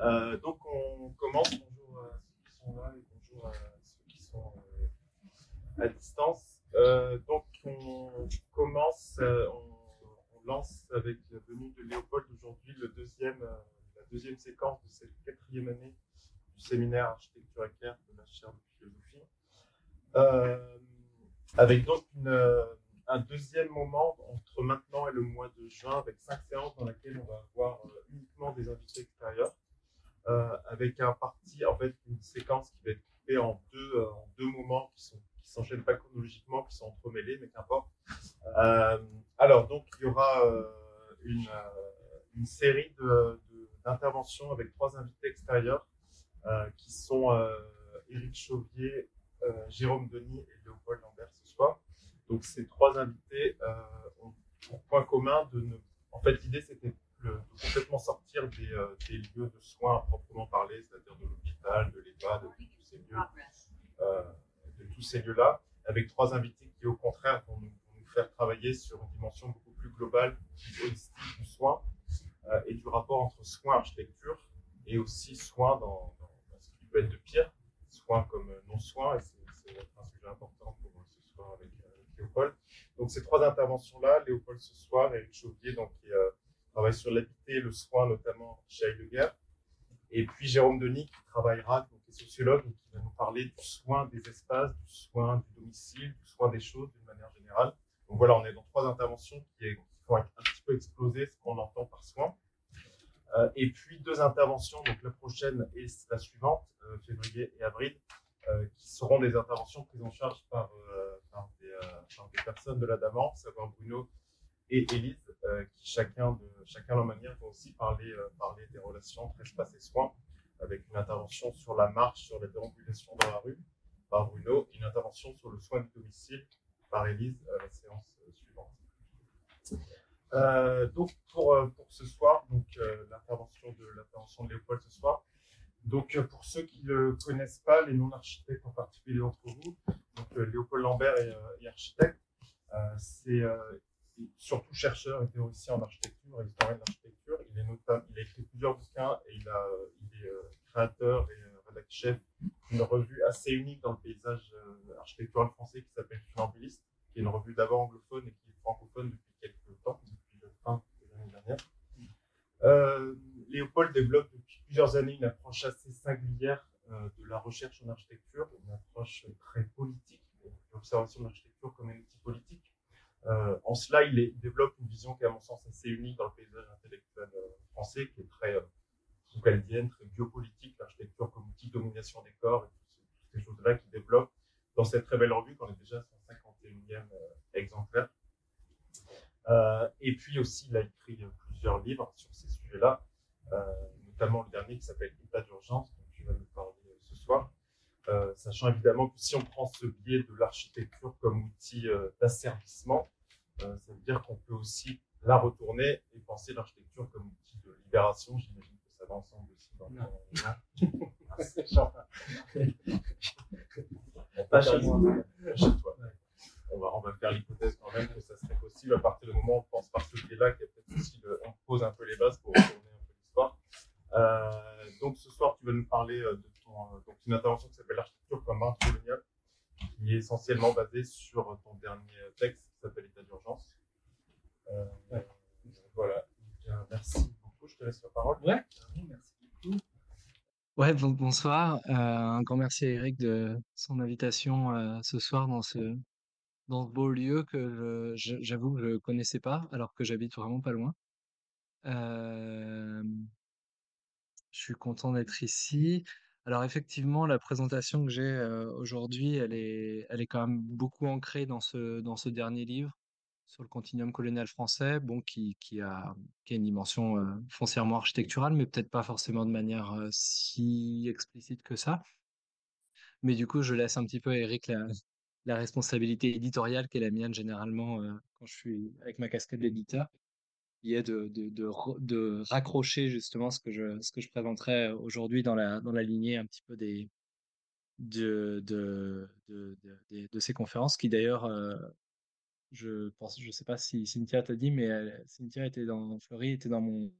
Euh, donc on commence. Bonjour à ceux qui sont là et bonjour à ceux qui sont euh, à distance. Euh, donc on commence, euh, on, lance avec la venue de Léopold aujourd'hui le deuxième, euh, la deuxième séquence de cette quatrième année du séminaire architecture éclair de la chaire de philosophie. Euh, avec donc euh, un deuxième moment entre maintenant et le mois de juin avec cinq séances dans lesquelles on va avoir euh, uniquement des invités extérieurs euh, avec un parti en fait une séquence qui va être coupée en deux euh, en deux moments qui sont qui s'enchaînent pas chronologiquement qui sont entremêlés mais qu'importe Euh, alors donc il y aura euh, une euh, une série d'interventions avec trois invités extérieurs euh, qui sont euh, Éric Chauvier euh, Jérôme Denis et Léopold Lambert ce soir donc ces trois invités euh, ont pour point commun de ne. En fait, l'idée c'était de complètement sortir des, euh, des lieux de soins à proprement parler, c'est-à-dire de l'hôpital, de l'EHPAD, de tous ces lieux, euh, de tous ces lieux-là, avec trois invités qui, au contraire, vont nous, faire travailler sur une dimension beaucoup plus globale, plus holistique du soin euh, et du rapport entre soins architecture et aussi soins dans, ce qui peut être de pire, soins comme non-soins, et c'est un sujet important pour ce soir avec, Léopold. Donc ces trois interventions-là, Léopold ce soir, Éric Chauvier, donc, qui euh, travaille sur l'habité le soin, notamment chez Heidegger, et puis Jérôme Denis, qui travaillera, donc, qui est sociologue, et qui va nous parler du soin des espaces, du soin du domicile, du soin des choses d'une manière générale. Donc voilà, on est dans trois interventions qui, est- qui font un petit peu exploser ce qu'on entend par soin. Euh, et puis deux interventions, donc la prochaine et la suivante, euh, février et avril, euh, qui seront des interventions prises en charge par, des, personnes de la DAMAN, savoir Bruno et Élise, euh, qui chacun, de, chacun leur manière vont aussi parler, euh, parler des relations entre espace et soins, avec une intervention sur la marche, sur la déambulation dans la rue par Bruno, et une intervention sur le soin du domicile par Élise à la séance euh, suivante. Euh, donc pour, euh, pour ce soir, euh, l'intervention de de Léopold ce soir. Donc euh, pour ceux qui ne connaissent pas, les non-architectes en particulier d'entre vous, donc euh, Léopold Lambert est, euh, est architecte. Euh, c'est surtout chercheur et théoricien en architecture historien de l'architecture. Il, il a écrit plusieurs bouquins et il, est euh, créateur et euh, rédacteur chef d'une revue assez unique dans le paysage euh, architectural français qui s'appelle Funambuliste, qui est une revue d'abord anglophone et qui est francophone depuis quelques temps, depuis la fin de l'année dernière. Léopold développe depuis plusieurs années une approche assez singulière de la recherche en architecture, une approche très politique, l'observation de l'architecture comme un outil politique. Euh, en cela, il, développe une vision qui est à mon sens assez unique dans le paysage intellectuel euh, français, qui est très euh, foucaldienne, très biopolitique, l'architecture comme outil de domination des corps et toutes ces, choses-là qu'il développe dans cette très belle revue, qu'on est déjà à son 51e euh, exemplaire. Euh, et puis aussi, il a écrit euh, plusieurs livres sur ces sujets-là, euh, notamment le dernier qui s'appelle État d'urgence, dont tu vas nous parler euh, sachant évidemment que si on prend ce biais de l'architecture comme outil euh, d'asservissement, euh, ça veut dire qu'on peut aussi la retourner et penser l'architecture comme outil de libération. J'imagine que ça va ensemble aussi. Dans Non. ton- Pas chez moi. Chez toi. On va, on va faire l'hypothèse quand même que ça serait possible à partir du moment où on pense par ce biais-là, qu'il y a peut-être aussi le- on pose un peu les bases pour retourner un peu l'histoire. Donc ce soir, tu vas nous parler de ton, euh, donc une intervention qui s'appelle l'architecture comme art colonial, qui est essentiellement basée sur ton dernier texte qui s'appelle État d'urgence. Euh, Voilà. Donc, merci beaucoup. Je te laisse la parole. Ouais, merci beaucoup. Ouais, bon- bonsoir. Euh, un grand merci à Eric de son invitation euh, ce soir dans ce, dans ce beau lieu que j'avoue que je ne connaissais pas, alors que j'habite vraiment pas loin. Euh, je suis content d'être ici. Alors effectivement, la présentation que j'ai aujourd'hui, elle est, elle est quand même beaucoup ancrée dans ce, dernier livre sur le continuum colonial français, bon, qui, a, qui a une dimension foncièrement architecturale, mais peut-être pas forcément de manière si explicite que ça. Mais du coup, je laisse un petit peu à Eric la, responsabilité éditoriale qui est la mienne généralement quand je suis avec ma casquette d'éditeur, qui est de, de, de, de raccrocher justement ce que je, ce que je présenterai aujourd'hui dans la, dans la lignée un petit peu des, de, de, de, ces conférences, qui d'ailleurs, euh, je pense, je sais pas si Cynthia t'a dit, mais elle- Cynthia était dans, Fleury était dans mon,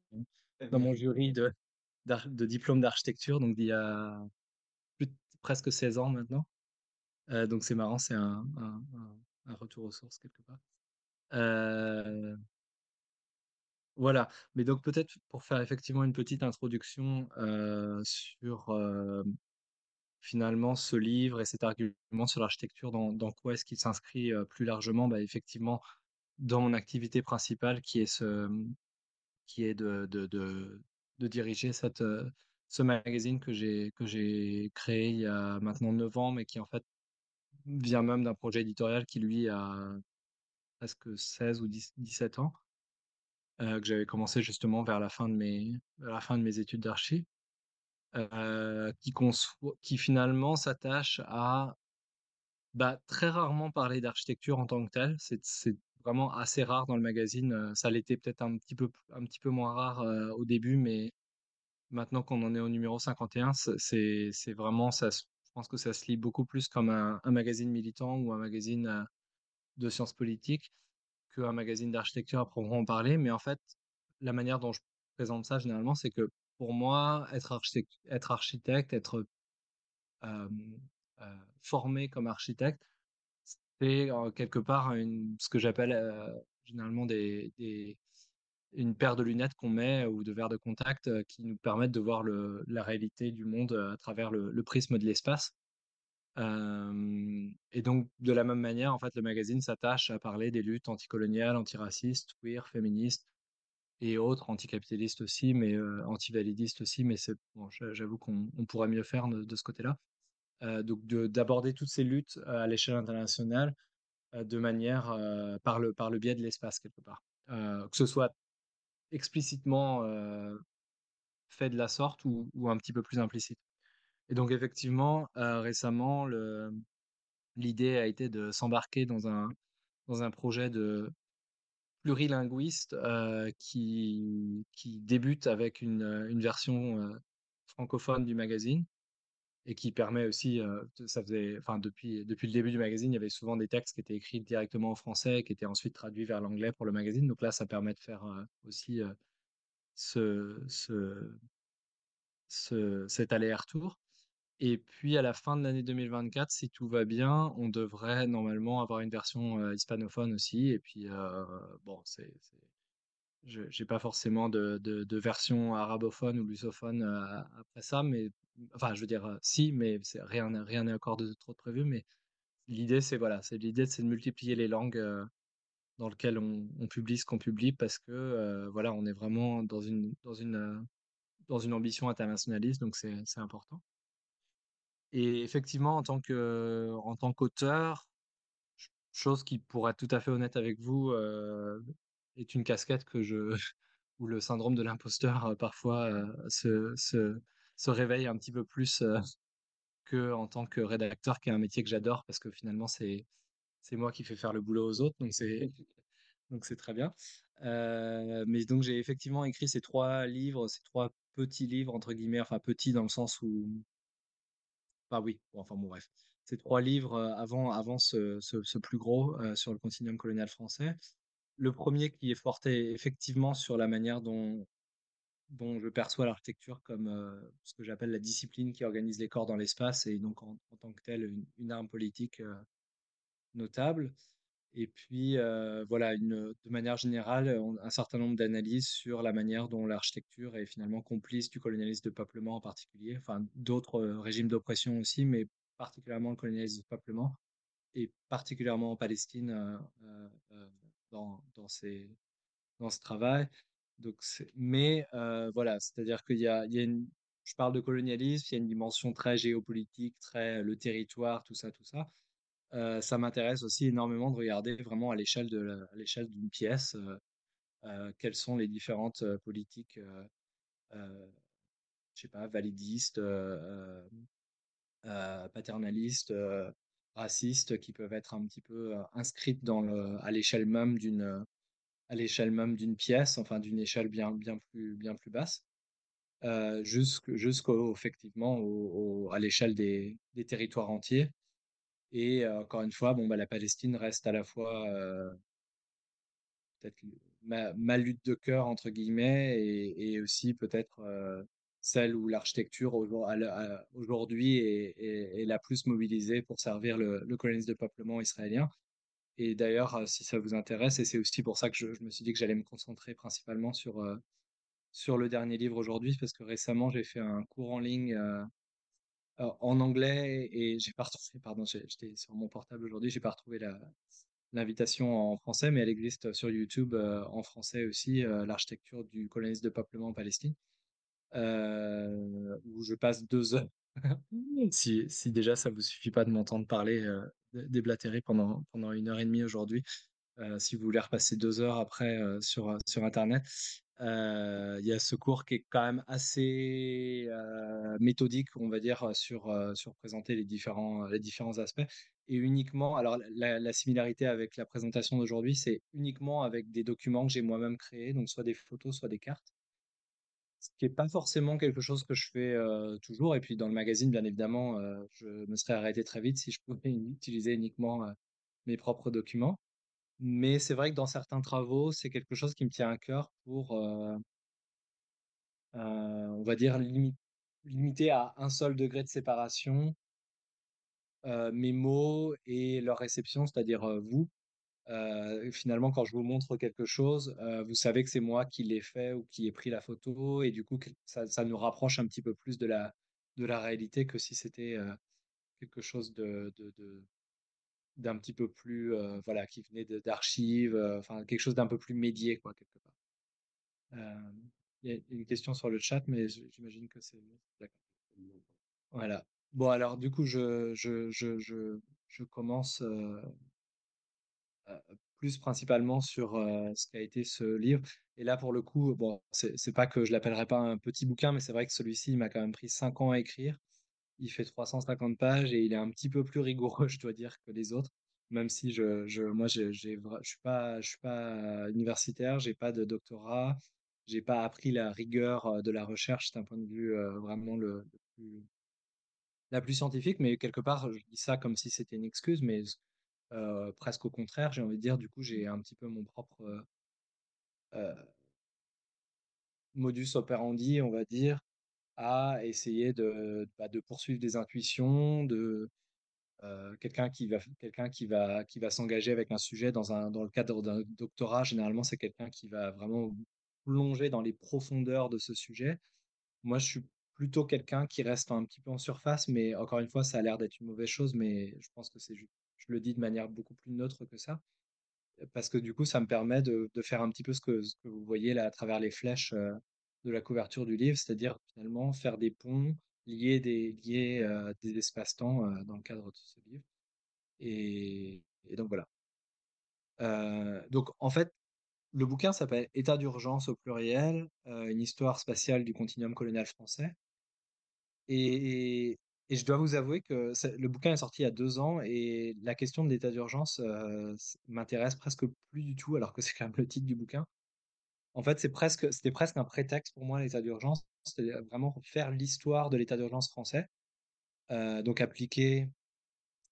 dans mon jury de, de diplôme d'architecture, donc d'il y a presque 16 ans maintenant. donc c'est marrant, c'est un, un, retour aux sources quelque part. Voilà, mais donc peut-être pour faire effectivement une petite introduction sur finalement ce livre et cet argument sur l'architecture, dans, quoi est-ce qu'il s'inscrit plus largement? Bah, Effectivement, dans mon activité principale qui est, ce, qui est de, diriger ce magazine que j'ai, créé il y a maintenant 9 ans, mais qui en fait vient même d'un projet éditorial qui lui a presque 16 ou 17 ans, que j'avais commencé justement vers la fin de mes, la fin de mes études d'archi. Euh, qui, qui finalement s'attache à bah, très rarement parler d'architecture en tant que telle. C'est vraiment assez rare dans le magazine. Euh, ça l'était peut-être un petit peu, un petit peu moins rare euh, au début, mais maintenant qu'on en est au numéro 51, c'est vraiment, ça, je pense que ça se lit beaucoup plus comme un, un magazine militant ou un magazine de sciences politiques qu'un magazine d'architecture à proprement parler. Mais en fait, la manière dont je présente ça généralement, c'est que pour moi, être architecte, être, être formé comme architecte, c'est quelque part une, ce que j'appelle généralement des, des, une paire de lunettes qu'on met ou de verres de contact qui nous permettent de voir la réalité du monde à travers le, prisme de l'espace. Et donc, de la même manière, en fait, le magazine s'attache à parler des luttes anticoloniales, antiracistes, queer, féministes, et autres, anticapitalistes aussi, mais antivalidistes aussi, mais c'est bon, j'avoue qu'on pourrait mieux faire de, ce côté-là. Donc d'aborder toutes ces luttes à l'échelle internationale de manière par, le, par le biais de l'espace quelque part. que ce soit explicitement fait de la sorte ou, un petit peu plus implicite. Et donc effectivement, récemment, l'idée a été de s'embarquer dans un, dans un projet de, plurilinguiste euh, qui, qui débute avec une, une version euh, francophone du magazine et qui permet aussi, euh, ça faisait, enfin depuis, depuis le début du magazine, il y avait souvent des textes qui étaient écrits directement en français, qui étaient ensuite traduits vers l'anglais pour le magazine. Donc là, ça permet de faire aussi ce, ce, cet aller-retour. Et puis à la fin de l'année 2024, si tout va bien, on devrait normalement avoir une version hispanophone aussi. Et puis, bon, c'est, je n'ai pas forcément de, de, version arabophone ou lusophone après ça, mais enfin, je veux dire, si, mais rien n'est encore de trop prévu. Mais l'idée, c'est voilà, c'est l'idée, c'est de multiplier les langues dans lesquelles on, publie ce qu'on publie parce que voilà, on est vraiment dans une dans une ambition internationaliste, donc c'est important. Et effectivement, en tant que, tant qu'auteur, chose qui, pour être tout à fait honnête avec vous, est une casquette que je, où le syndrome de l'imposteur parfois se, se, se, réveille un petit peu plus que en tant que rédacteur, qui est un métier que j'adore parce que finalement c'est c'est moi qui fais faire le boulot aux autres, donc c'est donc c'est très bien. mais donc j'ai effectivement écrit ces trois livres, ces trois petits livres entre guillemets, enfin petits dans le sens où bah oui, enfin bon, bref. Ces trois livres euh, avant, avant ce, ce, plus gros euh, sur le continuum colonial français. Le premier qui est porté effectivement sur la manière dont, dont je perçois l'architecture comme euh, ce que j'appelle la discipline qui organise les corps dans l'espace et donc en, tant que telle une, arme politique notable. Et puis, euh, voilà, une, de manière générale, un certain nombre d'analyses sur la manière dont l'architecture est finalement complice du colonialisme de peuplement en particulier, enfin d'autres euh, régimes d'oppression aussi, mais particulièrement le colonialisme de peuplement, et particulièrement en Palestine euh, dans, dans, ces, dans ce travail. Donc, mais voilà, c'est-à-dire qu'il y a, il y a une, je parle de colonialisme, il y a une dimension très géopolitique, très le territoire, tout ça, tout ça. Euh, ça m'intéresse aussi énormément de regarder vraiment à l'échelle de l'échelle d'une pièce euh, euh, quelles sont les différentes politiques, je sais pas, validistes, paternalistes, racistes, qui peuvent être un petit peu inscrites dans le, à l'échelle même d'une à l'échelle même d'une pièce, enfin d'une échelle bien bien plus bien plus basse. jusqu'au effectivement à l'échelle des, des, territoires entiers et encore une fois, bon, bah, la Palestine reste à la fois peut-être ma, lutte de cœur, entre guillemets, et, aussi peut-être celle où l'architecture aujourd'hui est, la plus mobilisée pour servir le, le de peuplement israélien. Et d'ailleurs, si ça vous intéresse, et c'est aussi pour ça que je, me suis dit que j'allais me concentrer principalement sur, sur le dernier livre aujourd'hui, parce que récemment, j'ai fait un cours en ligne en anglais et j'ai pas retrouvé, pardon, j'étais sur mon portable aujourd'hui, j'ai pas retrouvé l'invitation en français, mais elle existe sur YouTube en français aussi, l'architecture du colonialisme de peuplement en Palestine, où je passe deux heures. si, si déjà ça vous suffit pas de m'entendre parler, déblatérer pendant, pendant une heure et demie aujourd'hui, si vous voulez repasser deux heures après sur, sur Internet, il y a ce cours qui est quand même assez méthodique, on va dire, sur, sur présenter les différents aspects. Et uniquement, alors la, similarité avec la présentation d'aujourd'hui, c'est uniquement avec des documents que j'ai moi-même créés, donc soit des photos, soit des cartes. Ce qui n'est pas forcément quelque chose que je fais toujours. Et puis dans le magazine, bien évidemment, je me serais arrêté très vite si je pouvais utiliser uniquement mes propres documents. Mais c'est vrai que dans certains travaux, c'est quelque chose qui me tient à cœur pour, on va dire, limiter à un seul degré de séparation mes mots et leur réception, c'est-à-dire vous. finalement, quand je vous montre quelque chose, vous savez que c'est moi qui l'ai fait ou qui ai pris la photo, et du coup, ça, nous rapproche un petit peu plus de la, de la réalité que si c'était quelque chose de d'un petit peu plus, euh, voilà, qui venait d'archives, euh, enfin quelque chose d'un peu plus médié, quoi, quelque part. Euh, il y a une question sur le chat, mais j'imagine que c'est Voilà. Bon, alors, du coup, je, je, je, je, je commence plus principalement sur ce qu'a été ce livre. Et là, pour le coup, bon, c'est pas que je l'appellerai pas un petit bouquin, mais c'est vrai que celui-ci, m'a quand même pris cinq ans à écrire. Il fait 350 pages et il est un petit peu plus rigoureux, je dois dire, que les autres. Même si je, je moi, j'ai, je suis pas, je suis pas universitaire, j'ai pas de doctorat, j'ai pas appris la rigueur de la recherche d'un point de vue vraiment le, la plus scientifique. Mais quelque part, je dis ça comme si c'était une excuse, mais presque au contraire, j'ai envie de dire, du coup, j'ai un petit peu mon propre modus operandi, on va dire, à essayer de, bah, de poursuivre des intuitions, de quelqu'un qui va qui va qui va s'engager avec un sujet dans un dans le cadre d'un doctorat généralement c'est quelqu'un qui va vraiment plonger dans les profondeurs de ce sujet. Moi je suis plutôt quelqu'un qui reste un petit peu en surface mais encore une fois ça a l'air d'être une mauvaise chose mais je pense que c'est je le dis de manière beaucoup plus neutre que ça parce que du coup ça me permet de, faire un petit peu ce que, vous voyez là à travers les flèches de la couverture du livre, c'est-à-dire finalement faire des ponts, lier des, lier, euh, des espaces-temps euh, dans le cadre de ce livre. Et, donc voilà. Euh, donc en fait, le bouquin s'appelle État d'urgence au pluriel, une histoire spatiale du continuum colonial français. Et, et je dois vous avouer que le bouquin est sorti il y a deux ans et la question de l'état d'urgence m'intéresse presque plus du tout, alors que c'est quand même le titre du bouquin. En fait, c'est presque, c'était presque un prétexte pour moi, l'état d'urgence. C'était vraiment faire l'histoire de l'état d'urgence français. Donc appliqué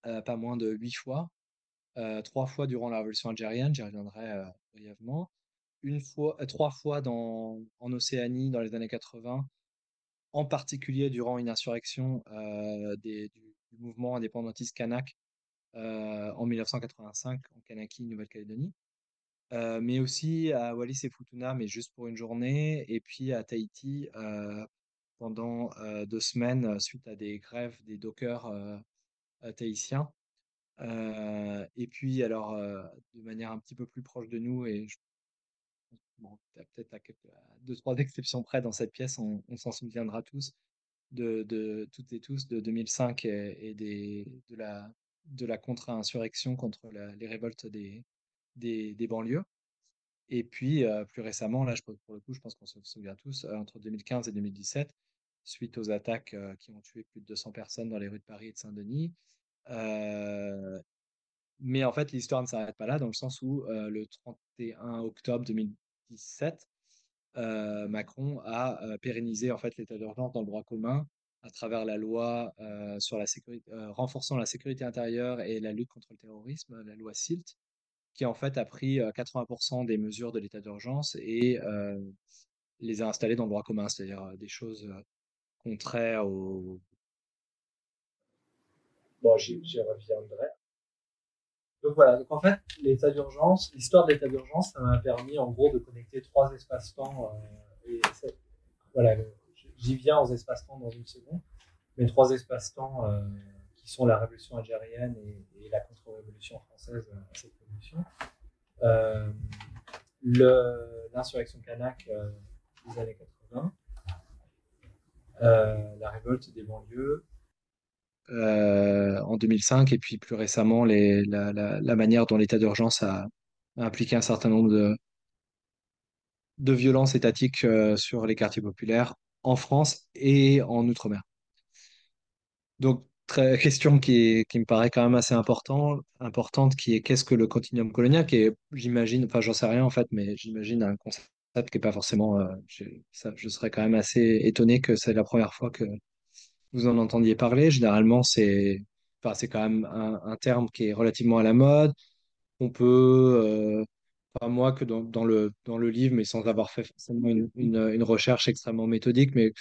pas moins de huit fois. Trois fois durant la révolution algérienne, j'y reviendrai brièvement. Une fois, trois fois en Océanie dans les années 80, en particulier durant une insurrection du, du, mouvement indépendantiste kanak en 1985 en Kanaki, Nouvelle-Calédonie. Mais aussi à Wallis et Futuna, mais juste pour une journée, et puis à Tahiti pendant euh, deux semaines suite à des grèves des dockers tahitiens. et puis, alors, de manière un petit peu plus proche de nous, et bon, peut-être à, deux, trois exceptions près dans cette pièce, on, s'en souviendra tous, de, toutes et tous, de 2005 et, des, de la, de la contre-insurrection contre les révoltes des, des, banlieues. Et puis, plus récemment, là, je, pour le coup, je pense qu'on se souvient tous, entre 2015 et 2017, suite aux attaques qui ont tué plus de 200 personnes dans les rues de Paris et de Saint-Denis. mais en fait, l'histoire ne s'arrête pas là, dans le sens où le 31 octobre 2017, Macron a pérennisé en fait l'état d'urgence dans le droit commun à travers la loi sur la sécurité, renforçant la sécurité intérieure et la lutte contre le terrorisme, la loi SILT, qui en fait a pris 80% des mesures de l'état d'urgence et les a installées dans le droit commun, c'est-à-dire des choses contraire au... Bon, j'y reviendrai. Donc voilà, donc en fait, l'état d'urgence, l'histoire de l'état d'urgence, ça m'a permis en gros de connecter trois espaces-temps. Euh, et voilà, j'y viens aux espaces-temps dans une seconde. Mais trois espaces-temps euh, qui sont la révolution algérienne et, la contre-révolution française cette Euh, l'insurrection kanak euh, des années 80. Euh, la révolte des banlieues, en 2005 et puis plus récemment la, manière dont l'état d'urgence a, impliqué un certain nombre de, de violences étatiques sur les quartiers populaires en France et en Outre-mer. Donc, question qui, me paraît quand même assez important, importante, qui est qu'est-ce que le continuum colonial, qui est, j'imagine, enfin j'en sais rien en fait, mais j'imagine un concept qui n'est pas forcément, euh, je serais quand même assez étonné que c'est la première fois que vous en entendiez parler. Généralement, c'est enfin, quand même un, terme qui est relativement à la mode. On peut, euh, pas moi que dans, dans, le, dans le livre, mais sans avoir fait forcément une, une, une, recherche extrêmement méthodique, mais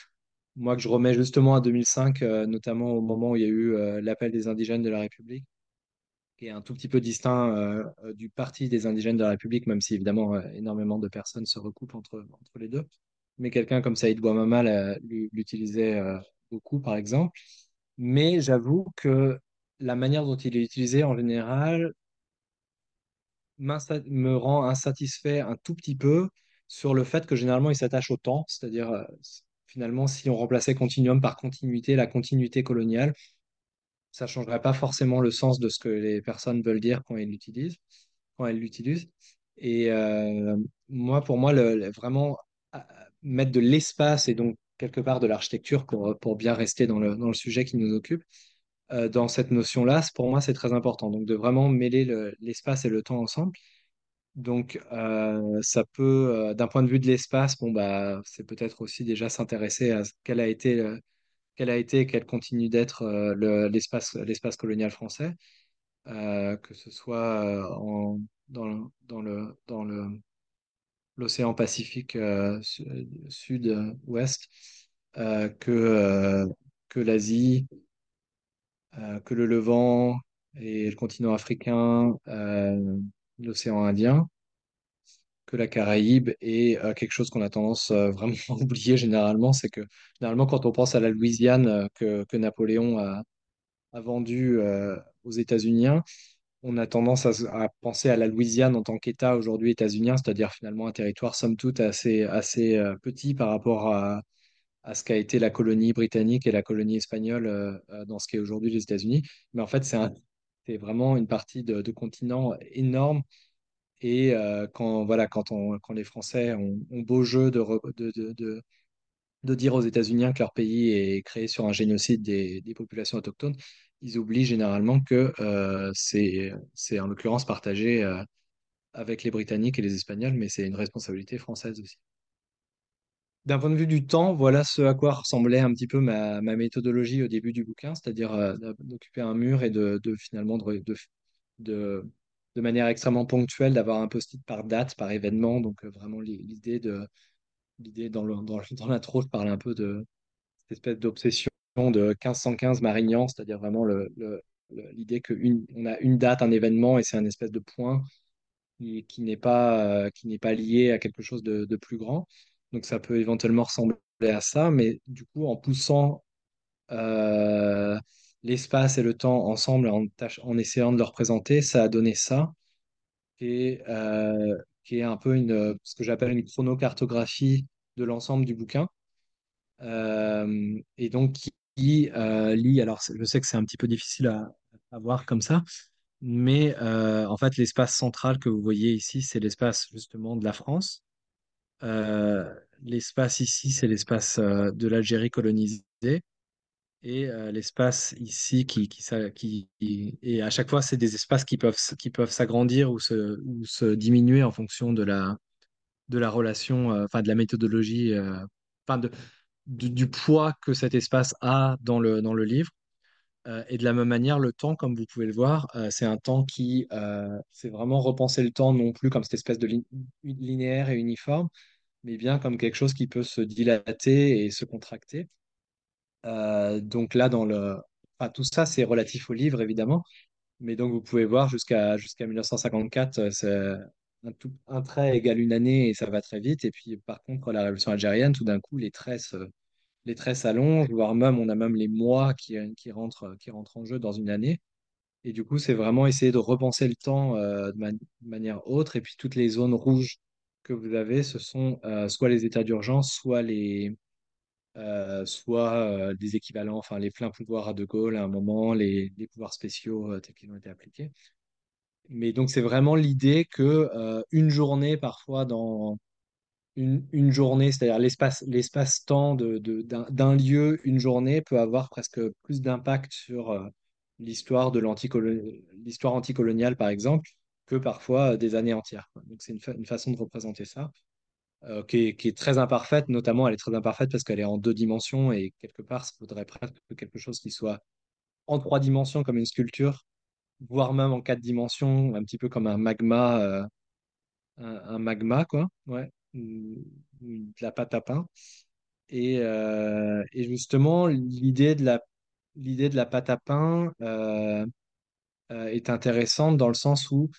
moi que je remets justement à 2005, euh, notamment au moment où il y a eu euh, l'appel des indigènes de la République, qui est un tout petit peu distinct euh, du parti des indigènes de la République, même si évidemment énormément de personnes se recoupent entre, entre les deux. Mais quelqu'un comme Saïd Bouamama l'utilisait beaucoup, par exemple. Mais j'avoue que la manière dont il est utilisé en général me rend insatisfait un tout petit peu sur le fait que généralement il s'attache au temps, c'est-à-dire finalement si on remplaçait continuum par continuité, la continuité coloniale, ça ne changerait pas forcément le sens de ce que les personnes veulent dire quand elles l'utilisent. Quand elles l'utilisent. Et euh, moi, pour moi, vraiment mettre de l'espace et donc quelque part de l'architecture pour, pour bien rester dans le, dans le sujet qui nous occupe. Euh, dans cette notion-là, pour moi, c'est très important. Donc, de vraiment mêler l'espace et le temps ensemble. Donc, euh, ça peut, euh, d'un point de vue de l'espace, bon, bah, c'est peut-être aussi déjà s'intéresser à quel a été, quel a été, quel continue d'être l'espace, colonial français, que ce soit dans, l'océan Pacifique euh, sud-ouest euh, euh, que l'Asie, que le Levant et le continent africain, l'océan Indien, que la Caraïbe et quelque chose qu'on a tendance vraiment à oublier généralement, c'est que généralement quand on pense à la Louisiane que, que Napoléon a, a vendue aux États-Unis, on a tendance à, penser à la Louisiane en tant qu'État aujourd'hui états-unien, c'est-à-dire finalement un territoire somme toute assez, assez euh, petit par rapport à, à ce qu'a été la colonie britannique et la colonie espagnole euh, euh, dans ce qu'est aujourd'hui les États-Unis. Mais en fait, c'est vraiment une partie de, continent énorme. Et quand, voilà, quand, on, quand les Français ont, beau jeu de, de, de, de dire aux États-Unis que leur pays est créé sur un génocide des, des populations autochtones, ils oublient généralement que euh, c'est, c'est en l'occurrence partagé euh, avec les Britanniques et les Espagnols, mais c'est une responsabilité française aussi. D'un point de vue du temps, voilà ce à quoi ressemblait un petit peu ma, méthodologie au début du bouquin, c'est-à-dire euh, d'occuper un mur et de, finalement de, manière extrêmement ponctuelle d'avoir un post-it par date, par événement. Donc vraiment l'idée de l'idée dans, le, dans, l'intro, je parle un peu de cette espèce d'obsession de 1515 Marignan, c'est-à-dire vraiment l'idée qu'on a une date, un événement, et c'est un espèce de point qui, euh, qui n'est pas lié à quelque chose de, plus grand. Donc ça peut éventuellement ressembler à ça, mais du coup, en poussant euh, l'espace et le temps ensemble, en, essayant de le représenter, ça a donné ça, qui est, euh, un peu ce que j'appelle une chronocartographie de l'ensemble du bouquin. et donc qui qui euh, lie, alors je sais que c'est un petit peu difficile à, à voir comme ça, mais euh, en fait l'espace central que vous voyez ici, c'est l'espace justement de la France. Euh, l'espace ici, c'est l'espace de l'Algérie colonisée. Et l'espace ici, qui, et à chaque fois, c'est des espaces qui peuvent, qui peuvent s'agrandir ou se, ou se diminuer en fonction de la, de la relation, enfin de la méthodologie, enfin de, du, poids que cet espace a dans le, dans le livre. Euh, et de la même manière, le temps, comme vous pouvez le voir, euh, c'est un temps qui, euh, c'est vraiment repenser le temps non plus comme cette espèce de linéaire et uniforme, mais bien comme quelque chose qui peut se dilater et se contracter. Donc là, dans le... Tout ça, c'est relatif au livre, évidemment. Mais donc, vous pouvez voir jusqu'à jusqu'à 1954, euh, c'est un, un trait égale une année et ça va très vite. Et puis, par contre, la révolution algérienne, tout d'un coup, les traits se- les traits s'allongent, voire même, on a même les mois qui, qui rentrent, qui rentrent en jeu dans une année. Et du coup, c'est vraiment essayer de repenser le temps euh, de, man- de manière autre. Et puis, toutes les zones rouges que vous avez, ce sont euh, soit les états d'urgence, soit les, euh, soit euh, des équivalents, enfin les pleins pouvoirs à De Gaulle à un moment, les, les pouvoirs spéciaux euh, tels qu'ils ont été appliqués. Mais donc c'est vraiment l'idée que euh, une journée parfois dans une, journée, c'est-à-dire l'espace l'espace-temps de, d'un, lieu, une journée peut avoir presque plus d'impact sur euh, l'histoire de l'histoire anticoloniale par exemple que parfois euh, des années entières. Donc c'est une, fa- une façon de représenter ça euh, qui est, très imparfaite, notamment elle est très imparfaite parce qu'elle est en deux dimensions et quelque part, il faudrait presque quelque chose qui soit en trois dimensions comme une sculpture, voire même en quatre dimensions, un petit peu comme un magma, un, magma, quoi, ouais, ou- ou de la pâte à pain. Et, euh, et justement, l'idée de la, l'idée de la pâte à pain euh, euh, est intéressante dans le sens où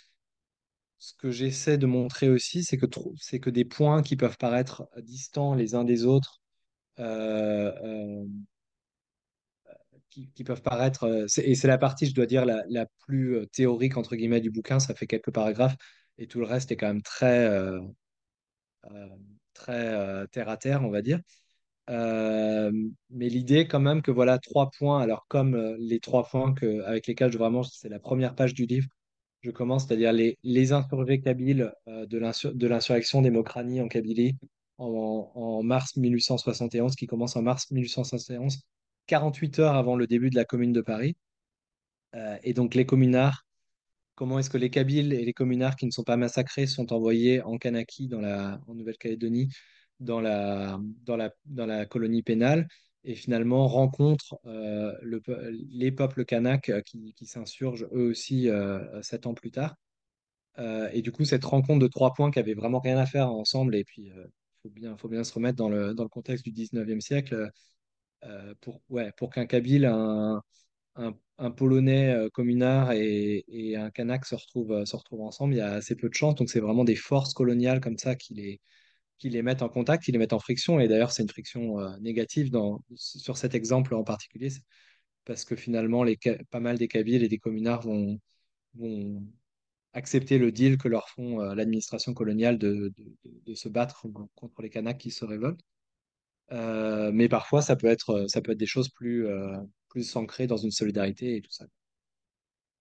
ce que j'essaie de montrer aussi, c'est que, c'est que des points qui peuvent paraître distants les uns des autres qui, qui peuvent paraître, et c'est la partie, je dois dire, la, la plus théorique, entre guillemets, du bouquin, ça fait quelques paragraphes, et tout le reste est quand même très, très euh, terre à terre, on va dire. Euh, mais l'idée quand même que voilà, trois points, alors comme euh, les trois points que, avec lesquels je vraiment, c'est la première page du livre, je commence, c'est-à-dire les, les insurgés kabyles euh, de l'insur- de l'insurrection des en Kabylie en, en mars 1871, qui commence en mars 1871, 48 heures avant le début de la Commune de Paris. Euh, et donc les communards, comment est-ce que les Kabyles et les communards qui ne sont pas massacrés sont envoyés en Kanaki, dans la, en Nouvelle-Calédonie, dans la, colonie pénale, et finalement rencontrent euh, les peuples kanaks euh, qui, s'insurgent eux aussi euh, sept ans plus tard. Et du coup, cette rencontre de trois points qui avait vraiment rien à faire ensemble, et puis il faut bien, se remettre dans le, contexte du 19e siècle, pour, qu'un Kabyle, un, Polonais euh, communard et, un Kanak se retrouvent, euh, se retrouvent ensemble, il y a assez peu de chance. Donc c'est vraiment des forces coloniales comme ça qui les, mettent en contact, qui les mettent en friction. Et d'ailleurs, c'est une friction euh, négative sur cet exemple en particulier, parce que finalement, pas mal des Kabyles et des communards vont, accepter le deal que leur font l'administration coloniale de- de se battre contre les Kanaks qui se révoltent. Euh, mais parfois, ça peut être, ça peut être des choses plus, euh, plus ancrées dans une solidarité et tout ça.